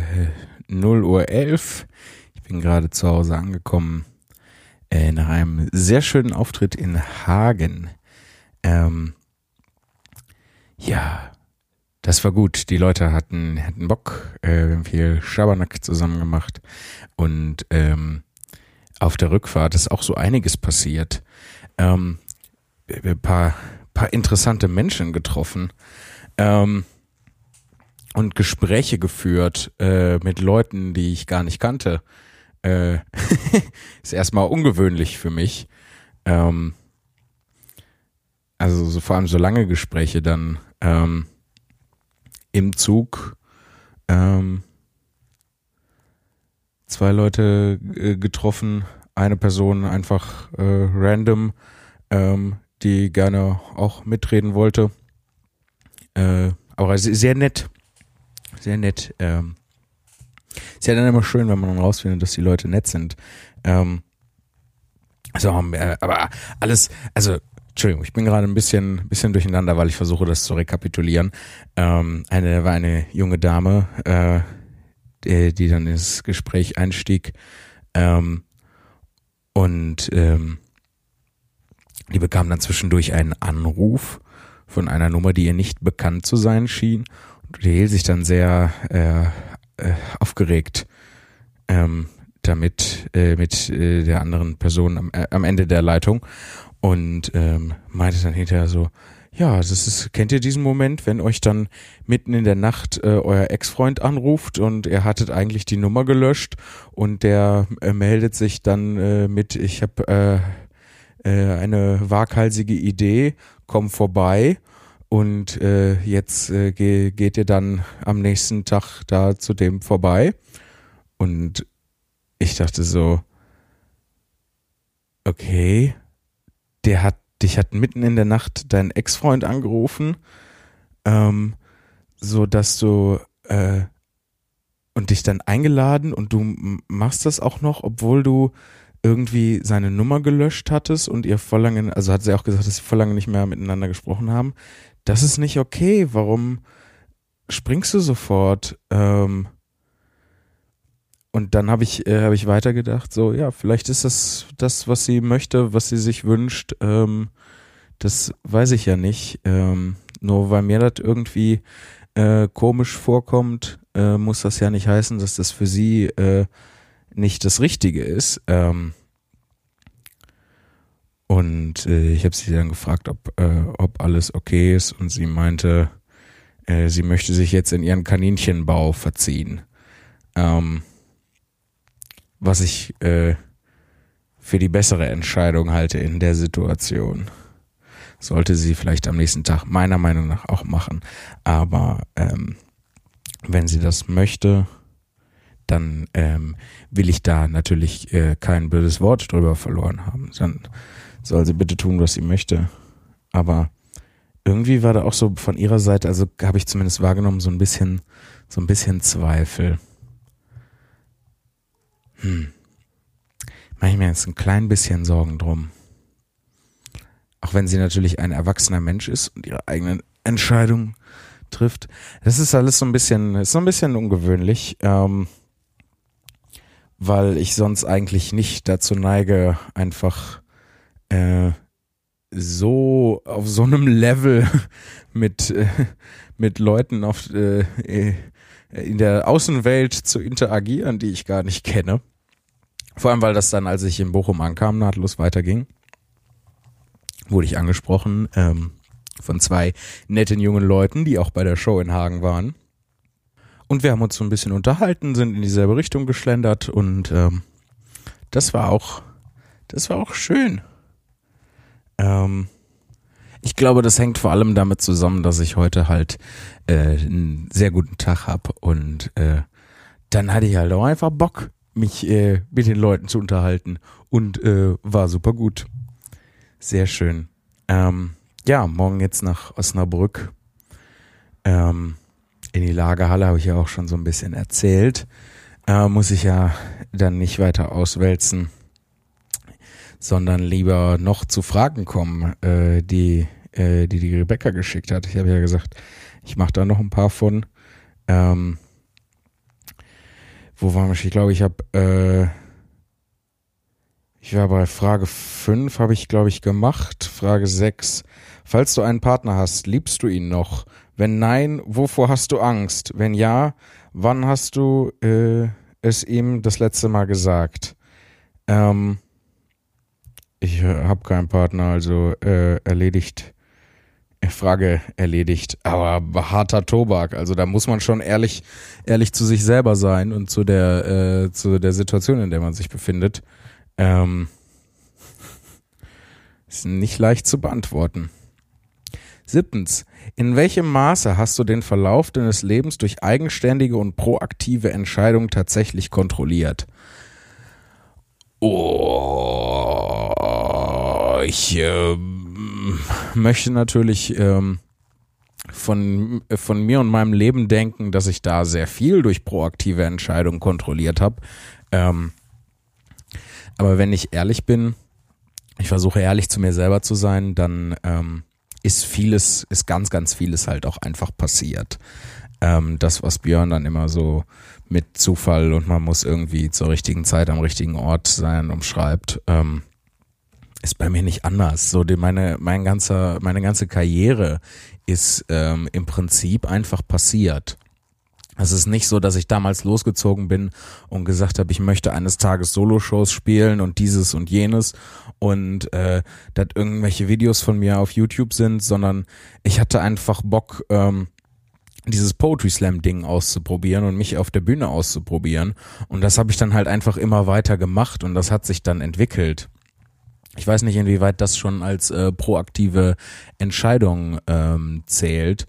S1: 0 Uhr 11. Ich bin gerade zu Hause angekommen äh, nach einem sehr schönen Auftritt in Hagen. Ähm, ja, das war gut. Die Leute hatten, hatten Bock. Äh, wir haben viel Schabernack zusammen gemacht. Und ähm, auf der Rückfahrt ist auch so einiges passiert. Ähm, ein paar, paar interessante Menschen getroffen. Ähm, und Gespräche geführt äh, mit Leuten, die ich gar nicht kannte äh, ist erstmal ungewöhnlich für mich. Ähm, also so, vor allem so lange Gespräche dann ähm, im Zug. Ähm, zwei Leute äh, getroffen, eine Person einfach äh, random, ähm, die gerne auch mitreden wollte. Äh, aber sehr nett, sehr nett. Ähm, ist ja dann immer schön, wenn man rausfindet, dass die Leute nett sind. Ähm, also, aber alles, also, Entschuldigung, ich bin gerade ein bisschen, bisschen durcheinander, weil ich versuche, das zu rekapitulieren. Ähm, eine war eine junge Dame, äh, die, die dann ins Gespräch einstieg. Ähm, und ähm, die bekam dann zwischendurch einen Anruf von einer Nummer, die ihr nicht bekannt zu sein schien. Und die hielt sich dann sehr äh, äh, aufgeregt ähm, damit äh, mit äh, der anderen Person am, äh, am Ende der Leitung und ähm, meinte dann hinterher so, ja, das ist, kennt ihr diesen Moment, wenn euch dann mitten in der Nacht äh, euer Ex-Freund anruft und ihr hattet eigentlich die Nummer gelöscht und der äh, meldet sich dann äh, mit, ich habe äh, äh, eine waghalsige Idee, komm vorbei und äh, jetzt äh, ge geht ihr dann am nächsten Tag da zu dem vorbei. Und ich dachte so, okay, der hat, dich hat mitten in der Nacht dein Ex-Freund angerufen, ähm, so dass du äh, und dich dann eingeladen und du machst das auch noch, obwohl du irgendwie seine Nummer gelöscht hattest und ihr vor lange, also hat sie auch gesagt, dass sie vor lange nicht mehr miteinander gesprochen haben das ist nicht okay. Warum springst du sofort? Ähm, und dann habe ich, äh, hab ich weitergedacht, so, ja, vielleicht ist das das, was sie möchte, was sie sich wünscht. Ähm, das weiß ich ja nicht. Ähm, nur weil mir das irgendwie äh, komisch vorkommt, äh, muss das ja nicht heißen, dass das für sie äh, nicht das Richtige ist. Ähm, und äh, ich habe sie dann gefragt, ob, äh, ob alles okay ist. Und sie meinte, äh, sie möchte sich jetzt in ihren Kaninchenbau verziehen. Ähm, was ich äh, für die bessere Entscheidung halte in der Situation. Sollte sie vielleicht am nächsten Tag meiner Meinung nach auch machen. Aber ähm, wenn sie das möchte, dann ähm, will ich da natürlich äh, kein böses Wort drüber verloren haben. Dann soll sie bitte tun, was sie möchte. Aber irgendwie war da auch so von ihrer Seite, also habe ich zumindest wahrgenommen, so ein bisschen, so ein bisschen Zweifel. Hm. Mache ich mir jetzt ein klein bisschen Sorgen drum. Auch wenn sie natürlich ein erwachsener Mensch ist und ihre eigenen Entscheidungen trifft. Das ist alles so ein bisschen, ist so ein bisschen ungewöhnlich, ähm, weil ich sonst eigentlich nicht dazu neige, einfach äh, so auf so einem Level mit, äh, mit Leuten auf, äh, in der Außenwelt zu interagieren, die ich gar nicht kenne. Vor allem, weil das dann, als ich in Bochum ankam, nahtlos weiterging, wurde ich angesprochen ähm, von zwei netten jungen Leuten, die auch bei der Show in Hagen waren. Und wir haben uns so ein bisschen unterhalten, sind in dieselbe Richtung geschlendert und ähm, das war auch, das war auch schön. Ähm, ich glaube, das hängt vor allem damit zusammen, dass ich heute halt äh, einen sehr guten Tag hab und äh, dann hatte ich halt auch einfach Bock, mich äh, mit den Leuten zu unterhalten und äh, war super gut. Sehr schön. Ähm, ja, morgen jetzt nach Osnabrück ähm, in die Lagerhalle habe ich ja auch schon so ein bisschen erzählt. Äh, muss ich ja dann nicht weiter auswälzen sondern lieber noch zu Fragen kommen, äh, die, äh, die die Rebecca geschickt hat. Ich habe ja gesagt, ich mache da noch ein paar von. Ähm, wo waren wir? Ich glaube, ich habe, äh, ich war bei Frage 5, habe ich, glaube ich, gemacht. Frage 6. Falls du einen Partner hast, liebst du ihn noch? Wenn nein, wovor hast du Angst? Wenn ja, wann hast du äh, es ihm das letzte Mal gesagt? Ähm, ich habe keinen Partner, also äh, erledigt. Äh, Frage erledigt, aber harter Tobak. Also da muss man schon ehrlich, ehrlich zu sich selber sein und zu der, äh, zu der Situation, in der man sich befindet. Ähm, ist nicht leicht zu beantworten. Siebtens, in welchem Maße hast du den Verlauf deines Lebens durch eigenständige und proaktive Entscheidungen tatsächlich kontrolliert? Oh, ich äh, möchte natürlich ähm, von, von mir und meinem Leben denken, dass ich da sehr viel durch proaktive Entscheidungen kontrolliert habe. Ähm, aber wenn ich ehrlich bin, ich versuche ehrlich zu mir selber zu sein, dann ähm, ist vieles, ist ganz, ganz vieles halt auch einfach passiert. Ähm, das, was Björn dann immer so mit Zufall und man muss irgendwie zur richtigen Zeit am richtigen Ort sein umschreibt, ähm, ist bei mir nicht anders. So die, meine mein ganzer meine ganze Karriere ist ähm, im Prinzip einfach passiert. Es ist nicht so, dass ich damals losgezogen bin und gesagt habe, ich möchte eines Tages Soloshows spielen und dieses und jenes und äh, dass irgendwelche Videos von mir auf YouTube sind, sondern ich hatte einfach Bock, ähm, dieses Poetry Slam Ding auszuprobieren und mich auf der Bühne auszuprobieren. Und das habe ich dann halt einfach immer weiter gemacht und das hat sich dann entwickelt. Ich weiß nicht, inwieweit das schon als äh, proaktive Entscheidung ähm, zählt.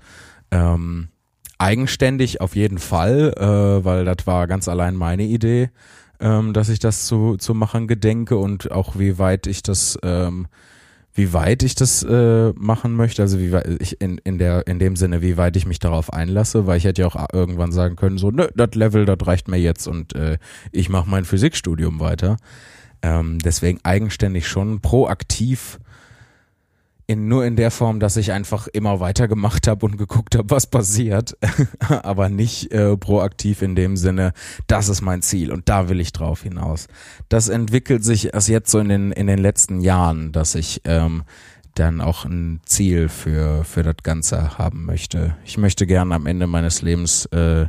S1: Ähm, eigenständig auf jeden Fall, äh, weil das war ganz allein meine Idee, ähm, dass ich das zu, zu machen gedenke und auch wie weit ich das ähm, wie weit ich das äh, machen möchte, also wie weit ich in, in der in dem Sinne, wie weit ich mich darauf einlasse, weil ich hätte ja auch irgendwann sagen können, so, nö, das Level, das reicht mir jetzt und äh, ich mache mein Physikstudium weiter. Ähm, deswegen eigenständig schon proaktiv in, nur in der Form, dass ich einfach immer weitergemacht habe und geguckt habe, was passiert, aber nicht äh, proaktiv in dem Sinne, das ist mein Ziel und da will ich drauf hinaus. Das entwickelt sich erst jetzt so in den, in den letzten Jahren, dass ich ähm, dann auch ein Ziel für, für das Ganze haben möchte. Ich möchte gern am Ende meines Lebens äh,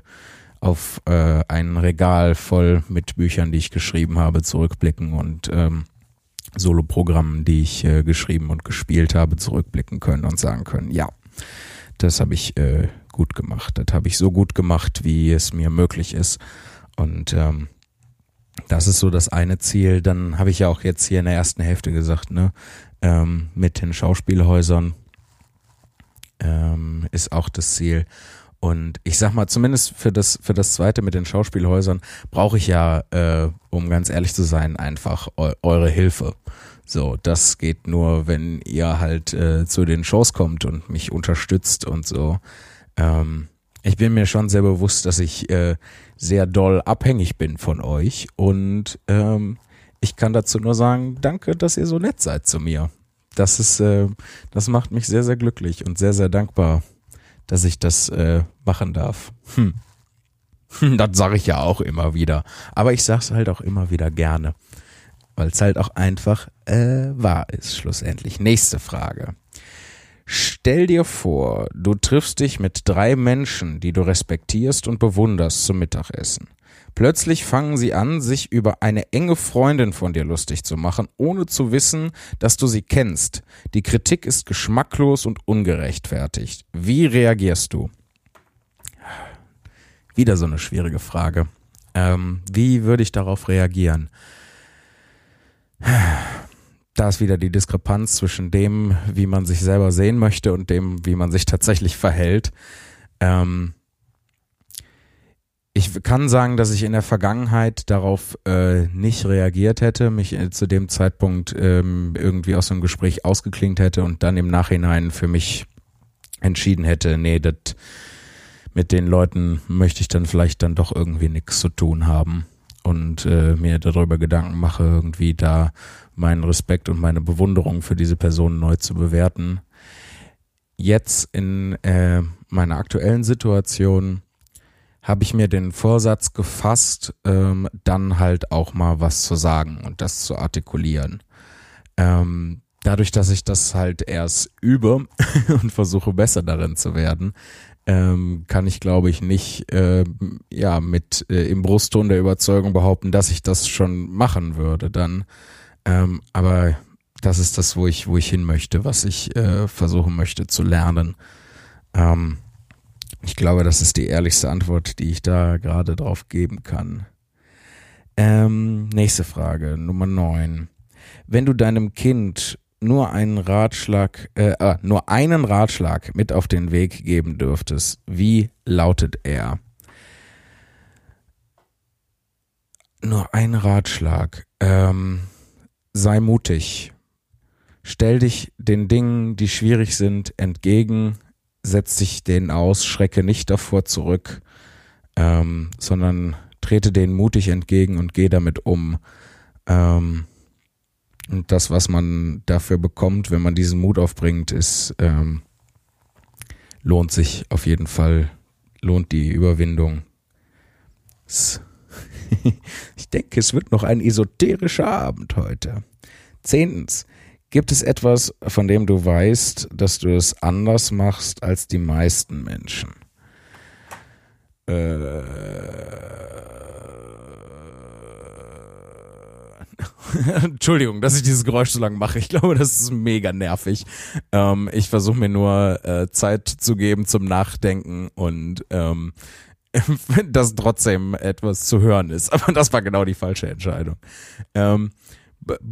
S1: auf äh, ein Regal voll mit Büchern, die ich geschrieben habe, zurückblicken und ähm, Soloprogrammen, die ich äh, geschrieben und gespielt habe, zurückblicken können und sagen können, ja, das habe ich äh, gut gemacht. Das habe ich so gut gemacht, wie es mir möglich ist. Und ähm, das ist so das eine Ziel. Dann habe ich ja auch jetzt hier in der ersten Hälfte gesagt, ne, ähm, mit den Schauspielhäusern ähm, ist auch das Ziel. Und ich sag mal, zumindest für das, für das zweite mit den Schauspielhäusern brauche ich ja, äh, um ganz ehrlich zu sein, einfach eu eure Hilfe. So, das geht nur, wenn ihr halt äh, zu den Shows kommt und mich unterstützt und so. Ähm, ich bin mir schon sehr bewusst, dass ich äh, sehr doll abhängig bin von euch und ähm, ich kann dazu nur sagen, danke, dass ihr so nett seid zu mir. Das ist, äh, das macht mich sehr, sehr glücklich und sehr, sehr dankbar dass ich das äh, machen darf. Hm. Das sage ich ja auch immer wieder. Aber ich sage es halt auch immer wieder gerne. Weil es halt auch einfach äh, wahr ist, schlussendlich. Nächste Frage. Stell dir vor, du triffst dich mit drei Menschen, die du respektierst und bewunderst zum Mittagessen. Plötzlich fangen sie an, sich über eine enge Freundin von dir lustig zu machen, ohne zu wissen, dass du sie kennst. Die Kritik ist geschmacklos und ungerechtfertigt. Wie reagierst du? Wieder so eine schwierige Frage. Ähm, wie würde ich darauf reagieren? Da ist wieder die Diskrepanz zwischen dem, wie man sich selber sehen möchte und dem, wie man sich tatsächlich verhält. Ähm, ich kann sagen, dass ich in der Vergangenheit darauf äh, nicht reagiert hätte, mich äh, zu dem Zeitpunkt ähm, irgendwie aus einem Gespräch ausgeklingt hätte und dann im Nachhinein für mich entschieden hätte, nee, das mit den Leuten möchte ich dann vielleicht dann doch irgendwie nichts zu tun haben und äh, mir darüber Gedanken mache, irgendwie da meinen Respekt und meine Bewunderung für diese Person neu zu bewerten. Jetzt in äh, meiner aktuellen Situation habe ich mir den Vorsatz gefasst, ähm, dann halt auch mal was zu sagen und das zu artikulieren. Ähm, dadurch, dass ich das halt erst übe und versuche besser darin zu werden, ähm, kann ich glaube ich nicht äh, ja mit äh, im Brustton der Überzeugung behaupten, dass ich das schon machen würde dann. Ähm, aber das ist das, wo ich wo ich hin möchte, was ich äh, versuchen möchte zu lernen. Ähm, ich glaube, das ist die ehrlichste Antwort, die ich da gerade drauf geben kann. Ähm, nächste Frage, Nummer 9. Wenn du deinem Kind nur einen Ratschlag, äh, äh, nur einen Ratschlag mit auf den Weg geben dürftest, wie lautet er? Nur ein Ratschlag. Ähm, sei mutig. Stell dich den Dingen, die schwierig sind, entgegen setz dich denen aus, schrecke nicht davor zurück, ähm, sondern trete denen mutig entgegen und geh damit um. Ähm, und das, was man dafür bekommt, wenn man diesen Mut aufbringt, ist ähm, lohnt sich auf jeden Fall, lohnt die Überwindung. ich denke, es wird noch ein esoterischer Abend heute. Zehntens, Gibt es etwas, von dem du weißt, dass du es anders machst als die meisten Menschen? Äh, Entschuldigung, dass ich dieses Geräusch so lange mache. Ich glaube, das ist mega nervig. Ähm, ich versuche mir nur äh, Zeit zu geben zum Nachdenken und ähm, dass trotzdem etwas zu hören ist. Aber das war genau die falsche Entscheidung. Ähm,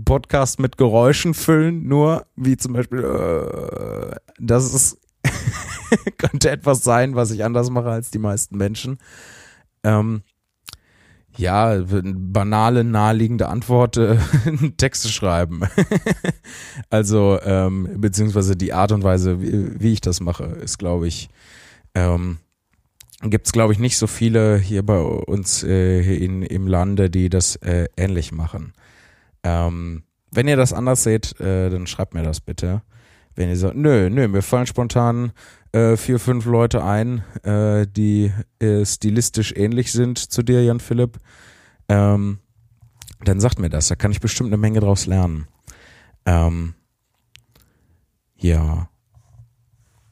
S1: Podcast mit Geräuschen füllen, nur wie zum Beispiel, äh, das ist, könnte etwas sein, was ich anders mache als die meisten Menschen. Ähm, ja, banale, naheliegende Antwort, äh, Texte schreiben. also, ähm, beziehungsweise die Art und Weise, wie, wie ich das mache, ist, glaube ich, ähm, gibt es, glaube ich, nicht so viele hier bei uns äh, in, im Lande, die das äh, ähnlich machen. Ähm, wenn ihr das anders seht, äh, dann schreibt mir das bitte. Wenn ihr sagt, nö, nö, mir fallen spontan äh, vier, fünf Leute ein, äh, die äh, stilistisch ähnlich sind zu dir, Jan Philipp, ähm, dann sagt mir das. Da kann ich bestimmt eine Menge draus lernen. Ähm, ja.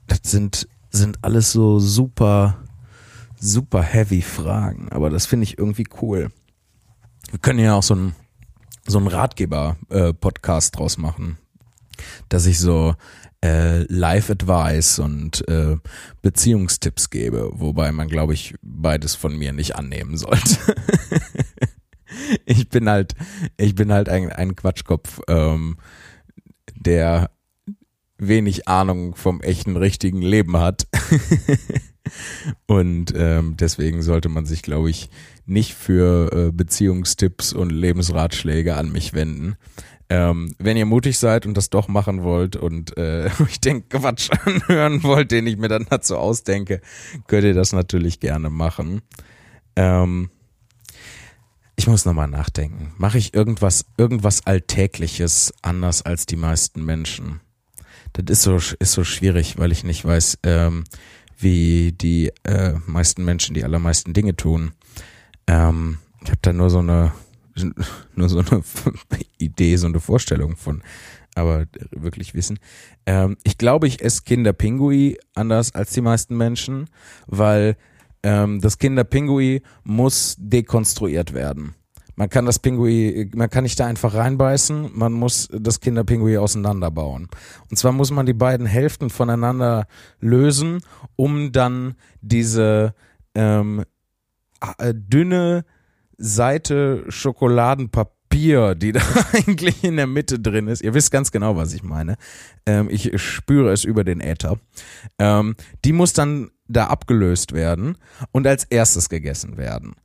S1: Das sind, sind alles so super, super heavy Fragen, aber das finde ich irgendwie cool. Wir können ja auch so ein so einen Ratgeber-Podcast äh, draus machen. Dass ich so äh, Live-Advice und äh, Beziehungstipps gebe, wobei man, glaube ich, beides von mir nicht annehmen sollte. ich bin halt, ich bin halt ein, ein Quatschkopf, ähm, der wenig Ahnung vom echten, richtigen Leben hat. und ähm, deswegen sollte man sich, glaube ich, nicht für äh, Beziehungstipps und Lebensratschläge an mich wenden. Ähm, wenn ihr mutig seid und das doch machen wollt und äh, ich denke Quatsch anhören wollt, den ich mir dann dazu ausdenke, könnt ihr das natürlich gerne machen. Ähm, ich muss nochmal nachdenken. Mache ich irgendwas, irgendwas Alltägliches anders als die meisten Menschen? Das ist so, ist so schwierig, weil ich nicht weiß, ähm, wie die äh, meisten Menschen die allermeisten Dinge tun. Ähm, ich habe da nur so eine nur so eine Idee, so eine Vorstellung von, aber wirklich wissen. Ähm, ich glaube, ich esse Kinderpingui anders als die meisten Menschen, weil Ähm, das Kinderpingui muss dekonstruiert werden. Man kann das Pinguin, man kann nicht da einfach reinbeißen, man muss das Kinderpinguin auseinanderbauen. Und zwar muss man die beiden Hälften voneinander lösen, um dann diese ähm, äh, dünne Seite Schokoladenpapier, die da eigentlich in der Mitte drin ist. Ihr wisst ganz genau, was ich meine. Ähm, ich spüre es über den Äther. Ähm, die muss dann da abgelöst werden und als erstes gegessen werden.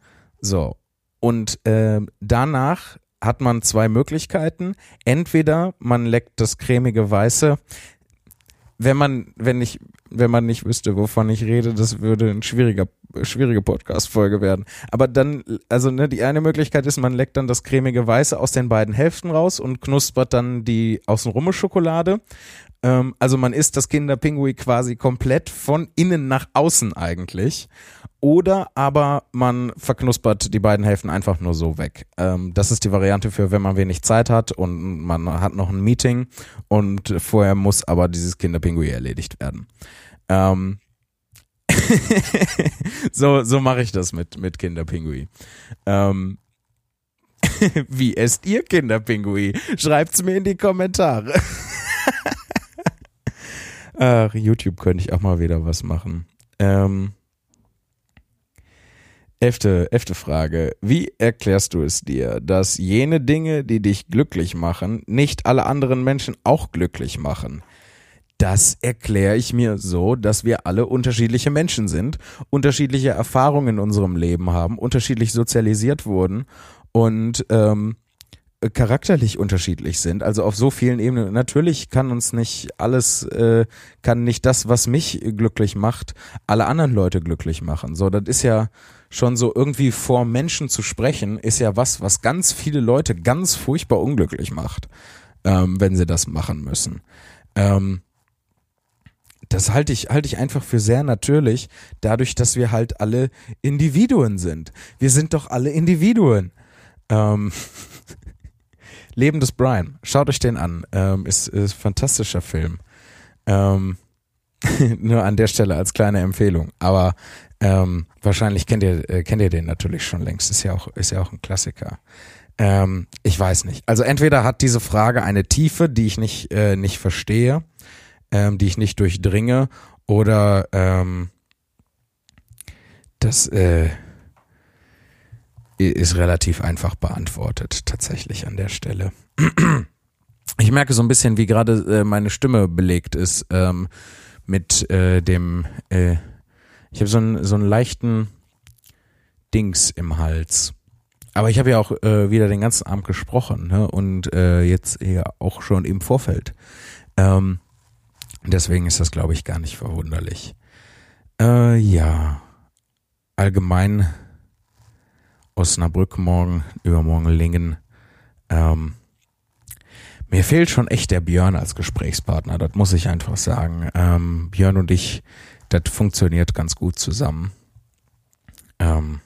S1: So, und äh, danach hat man zwei Möglichkeiten. Entweder man leckt das cremige Weiße. Wenn man, wenn ich, wenn man nicht wüsste, wovon ich rede, das würde ein schwieriger, schwierige Podcast-Folge werden. Aber dann, also ne, die eine Möglichkeit ist, man leckt dann das cremige Weiße aus den beiden Hälften raus und knuspert dann die außenrumme Schokolade. Ähm, also man isst das Kinderpingui quasi komplett von innen nach außen eigentlich. Oder aber man verknuspert die beiden Hälften einfach nur so weg. Ähm, das ist die Variante für, wenn man wenig Zeit hat und man hat noch ein Meeting und vorher muss aber dieses Kinderpingui erledigt werden. Ähm so so mache ich das mit, mit Kinderpingui. Ähm Wie esst ihr Kinderpingui? Schreibt's mir in die Kommentare. Ach, YouTube könnte ich auch mal wieder was machen. Ähm Elfte, elfte Frage. Wie erklärst du es dir, dass jene Dinge, die dich glücklich machen, nicht alle anderen Menschen auch glücklich machen? Das erkläre ich mir so, dass wir alle unterschiedliche Menschen sind, unterschiedliche Erfahrungen in unserem Leben haben, unterschiedlich sozialisiert wurden und ähm, charakterlich unterschiedlich sind, also auf so vielen Ebenen. Natürlich kann uns nicht alles, äh, kann nicht das, was mich glücklich macht, alle anderen Leute glücklich machen. So, das ist ja schon so irgendwie vor Menschen zu sprechen, ist ja was, was ganz viele Leute ganz furchtbar unglücklich macht, ähm, wenn sie das machen müssen. Ähm, das halte ich, halte ich einfach für sehr natürlich, dadurch, dass wir halt alle Individuen sind. Wir sind doch alle Individuen. Ähm, Leben des Brian, schaut euch den an. Ähm, ist, ist fantastischer Film. Ähm, nur an der Stelle als kleine Empfehlung. Aber ähm, wahrscheinlich kennt ihr, äh, kennt ihr den natürlich schon längst. Ist ja auch, ist ja auch ein Klassiker. Ähm, ich weiß nicht. Also entweder hat diese Frage eine Tiefe, die ich nicht, äh, nicht verstehe, ähm, die ich nicht durchdringe, oder ähm, das äh, ist relativ einfach beantwortet, tatsächlich an der Stelle. Ich merke so ein bisschen, wie gerade äh, meine Stimme belegt ist ähm, mit äh, dem äh, ich habe so einen, so einen leichten Dings im Hals. Aber ich habe ja auch äh, wieder den ganzen Abend gesprochen ne? und äh, jetzt hier auch schon im Vorfeld. Ähm, deswegen ist das, glaube ich, gar nicht verwunderlich. Äh, ja, allgemein Osnabrück morgen, übermorgen Lingen. Ähm, mir fehlt schon echt der Björn als Gesprächspartner, das muss ich einfach sagen. Ähm, Björn und ich das funktioniert ganz gut zusammen. Ähm,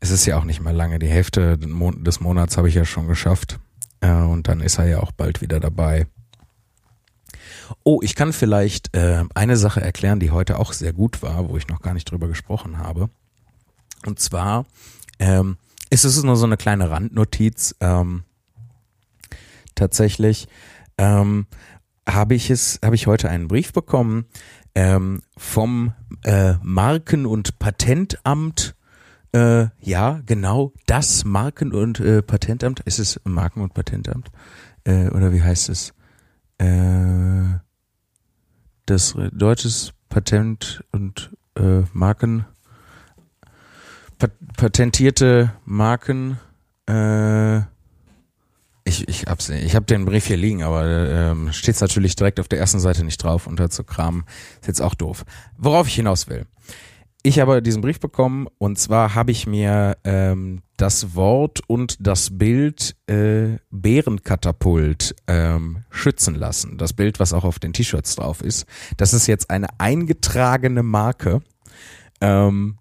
S1: es ist ja auch nicht mehr lange. Die Hälfte des Monats habe ich ja schon geschafft. Äh, und dann ist er ja auch bald wieder dabei. Oh, ich kann vielleicht äh, eine Sache erklären, die heute auch sehr gut war, wo ich noch gar nicht drüber gesprochen habe. Und zwar ähm, ist es nur so eine kleine Randnotiz. Ähm, tatsächlich ähm, habe ich es, habe ich heute einen Brief bekommen ähm, vom äh, Marken- und Patentamt. Äh, ja, genau, das Marken- und äh, Patentamt. Ist es Marken- und Patentamt? Äh, oder wie heißt es? Äh, das deutsches Patent- und äh, Marken patentierte Marken äh, ich, ich hab's, ich hab den Brief hier liegen, aber ähm, steht's natürlich direkt auf der ersten Seite nicht drauf und zu Kram ist jetzt auch doof. Worauf ich hinaus will. Ich habe diesen Brief bekommen und zwar habe ich mir ähm, das Wort und das Bild äh, Bärenkatapult ähm, schützen lassen. Das Bild, was auch auf den T-Shirts drauf ist. Das ist jetzt eine eingetragene Marke. Ähm,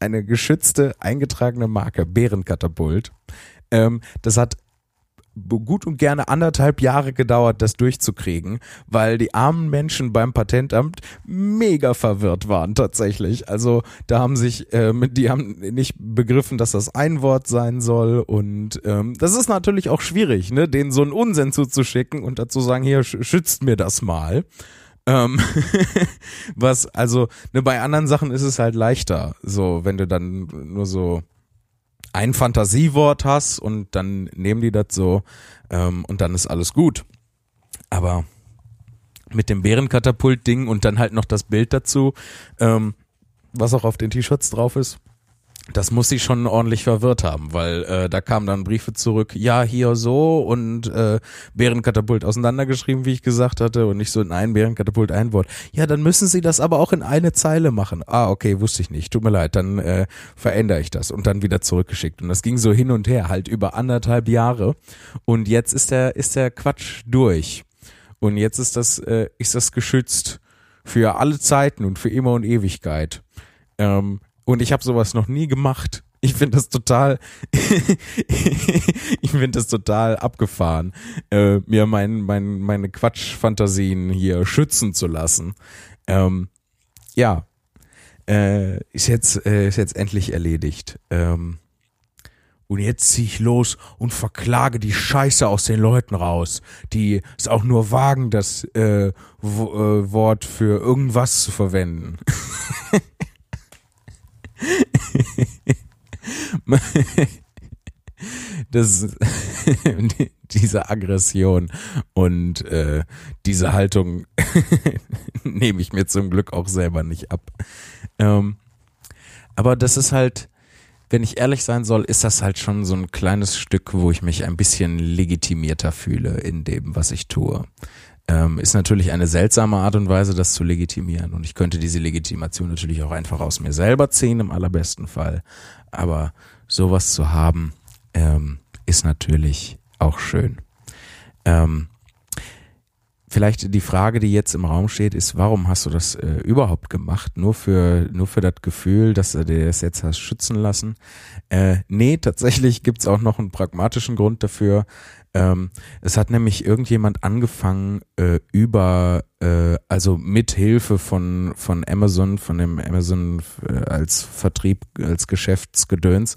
S1: eine geschützte, eingetragene Marke, Bärenkatapult. Ähm, das hat gut und gerne anderthalb Jahre gedauert, das durchzukriegen, weil die armen Menschen beim Patentamt mega verwirrt waren tatsächlich. Also da haben sich, ähm, die haben nicht begriffen, dass das ein Wort sein soll und ähm, das ist natürlich auch schwierig, ne, denen so einen Unsinn zuzuschicken und dazu sagen, hier schützt mir das mal. Ähm, was, also, ne, bei anderen Sachen ist es halt leichter. So, wenn du dann nur so ein Fantasiewort hast und dann nehmen die das so ähm, und dann ist alles gut. Aber mit dem Bärenkatapult-Ding und dann halt noch das Bild dazu, ähm, was auch auf den T-Shirts drauf ist, das muss sie schon ordentlich verwirrt haben, weil äh, da kamen dann Briefe zurück, ja, hier so und äh, Bärenkatapult auseinandergeschrieben, wie ich gesagt hatte, und nicht so in ein Bärenkatapult ein Wort. Ja, dann müssen sie das aber auch in eine Zeile machen. Ah, okay, wusste ich nicht. Tut mir leid, dann äh, verändere ich das und dann wieder zurückgeschickt. Und das ging so hin und her, halt über anderthalb Jahre. Und jetzt ist der, ist der Quatsch durch. Und jetzt ist das, äh, ist das geschützt für alle Zeiten und für immer und Ewigkeit. Ähm, und ich habe sowas noch nie gemacht. Ich finde das total, ich finde das total abgefahren, äh, mir mein, mein, meine Quatschfantasien hier schützen zu lassen. Ähm, ja, äh, ist jetzt, äh, ist jetzt endlich erledigt. Ähm, und jetzt zieh ich los und verklage die Scheiße aus den Leuten raus, die es auch nur wagen, das äh, äh Wort für irgendwas zu verwenden. das, diese Aggression und äh, diese Haltung nehme ich mir zum Glück auch selber nicht ab. Ähm, aber das ist halt, wenn ich ehrlich sein soll, ist das halt schon so ein kleines Stück, wo ich mich ein bisschen legitimierter fühle in dem, was ich tue. Ähm, ist natürlich eine seltsame Art und Weise, das zu legitimieren. Und ich könnte diese Legitimation natürlich auch einfach aus mir selber ziehen, im allerbesten Fall. Aber sowas zu haben, ähm, ist natürlich auch schön. Ähm, vielleicht die Frage, die jetzt im Raum steht, ist, warum hast du das äh, überhaupt gemacht? Nur für, nur für das Gefühl, dass du dir das jetzt hast schützen lassen? Äh, nee, tatsächlich gibt's auch noch einen pragmatischen Grund dafür. Ähm, es hat nämlich irgendjemand angefangen äh, über, äh, also mit Hilfe von von Amazon, von dem Amazon äh, als Vertrieb, als Geschäftsgedöns,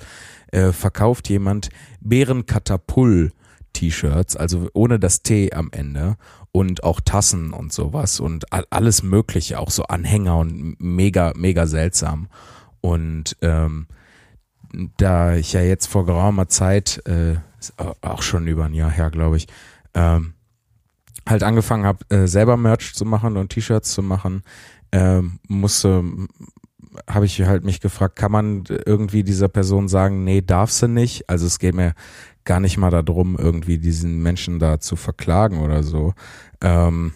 S1: äh, verkauft jemand Bärenkatapull T-Shirts, also ohne das T am Ende und auch Tassen und sowas und alles Mögliche, auch so Anhänger und mega mega seltsam. Und ähm, da ich ja jetzt vor geraumer Zeit äh, auch schon über ein Jahr her, glaube ich, ähm, halt angefangen habe, äh, selber Merch zu machen und T-Shirts zu machen, ähm, musste, habe ich halt mich gefragt, kann man irgendwie dieser Person sagen, nee, darf sie nicht? Also es geht mir gar nicht mal darum, irgendwie diesen Menschen da zu verklagen oder so, ähm,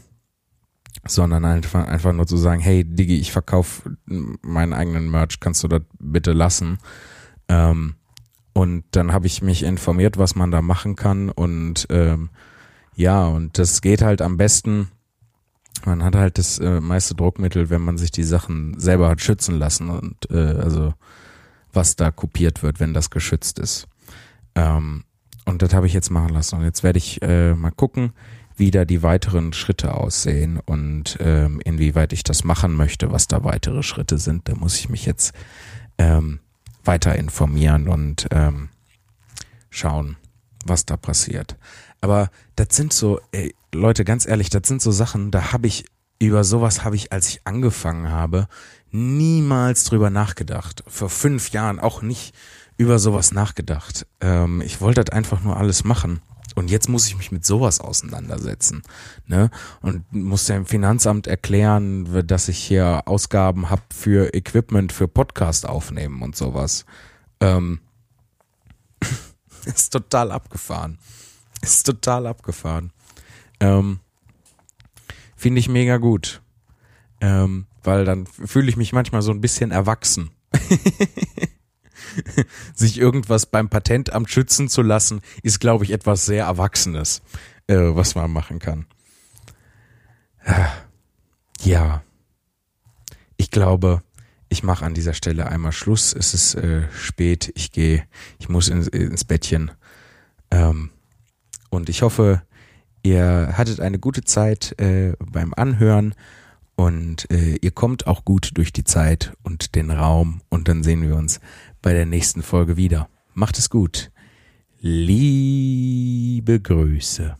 S1: sondern einfach, einfach nur zu sagen, hey Digi, ich verkaufe meinen eigenen Merch, kannst du das bitte lassen? Ähm, und dann habe ich mich informiert, was man da machen kann. Und ähm, ja, und das geht halt am besten. Man hat halt das äh, meiste Druckmittel, wenn man sich die Sachen selber hat schützen lassen und äh, also was da kopiert wird, wenn das geschützt ist. Ähm, und das habe ich jetzt machen lassen. Und jetzt werde ich äh, mal gucken, wie da die weiteren Schritte aussehen und ähm, inwieweit ich das machen möchte, was da weitere Schritte sind. Da muss ich mich jetzt ähm, weiter informieren und ähm, schauen, was da passiert. Aber das sind so, ey, Leute, ganz ehrlich, das sind so Sachen, da habe ich, über sowas habe ich, als ich angefangen habe, niemals drüber nachgedacht. Vor fünf Jahren auch nicht über sowas nachgedacht. Ähm, ich wollte das einfach nur alles machen. Und jetzt muss ich mich mit sowas auseinandersetzen. Ne? Und muss dem Finanzamt erklären, dass ich hier Ausgaben habe für Equipment, für Podcast aufnehmen und sowas. Ähm, ist total abgefahren. Ist total abgefahren. Ähm, Finde ich mega gut. Ähm, weil dann fühle ich mich manchmal so ein bisschen erwachsen. sich irgendwas beim Patentamt schützen zu lassen, ist, glaube ich, etwas sehr Erwachsenes, äh, was man machen kann. Äh, ja. Ich glaube, ich mache an dieser Stelle einmal Schluss. Es ist äh, spät. Ich gehe, ich muss ins, ins Bettchen. Ähm, und ich hoffe, ihr hattet eine gute Zeit äh, beim Anhören und äh, ihr kommt auch gut durch die Zeit und den Raum und dann sehen wir uns bei der nächsten Folge wieder. Macht es gut. Liebe Grüße.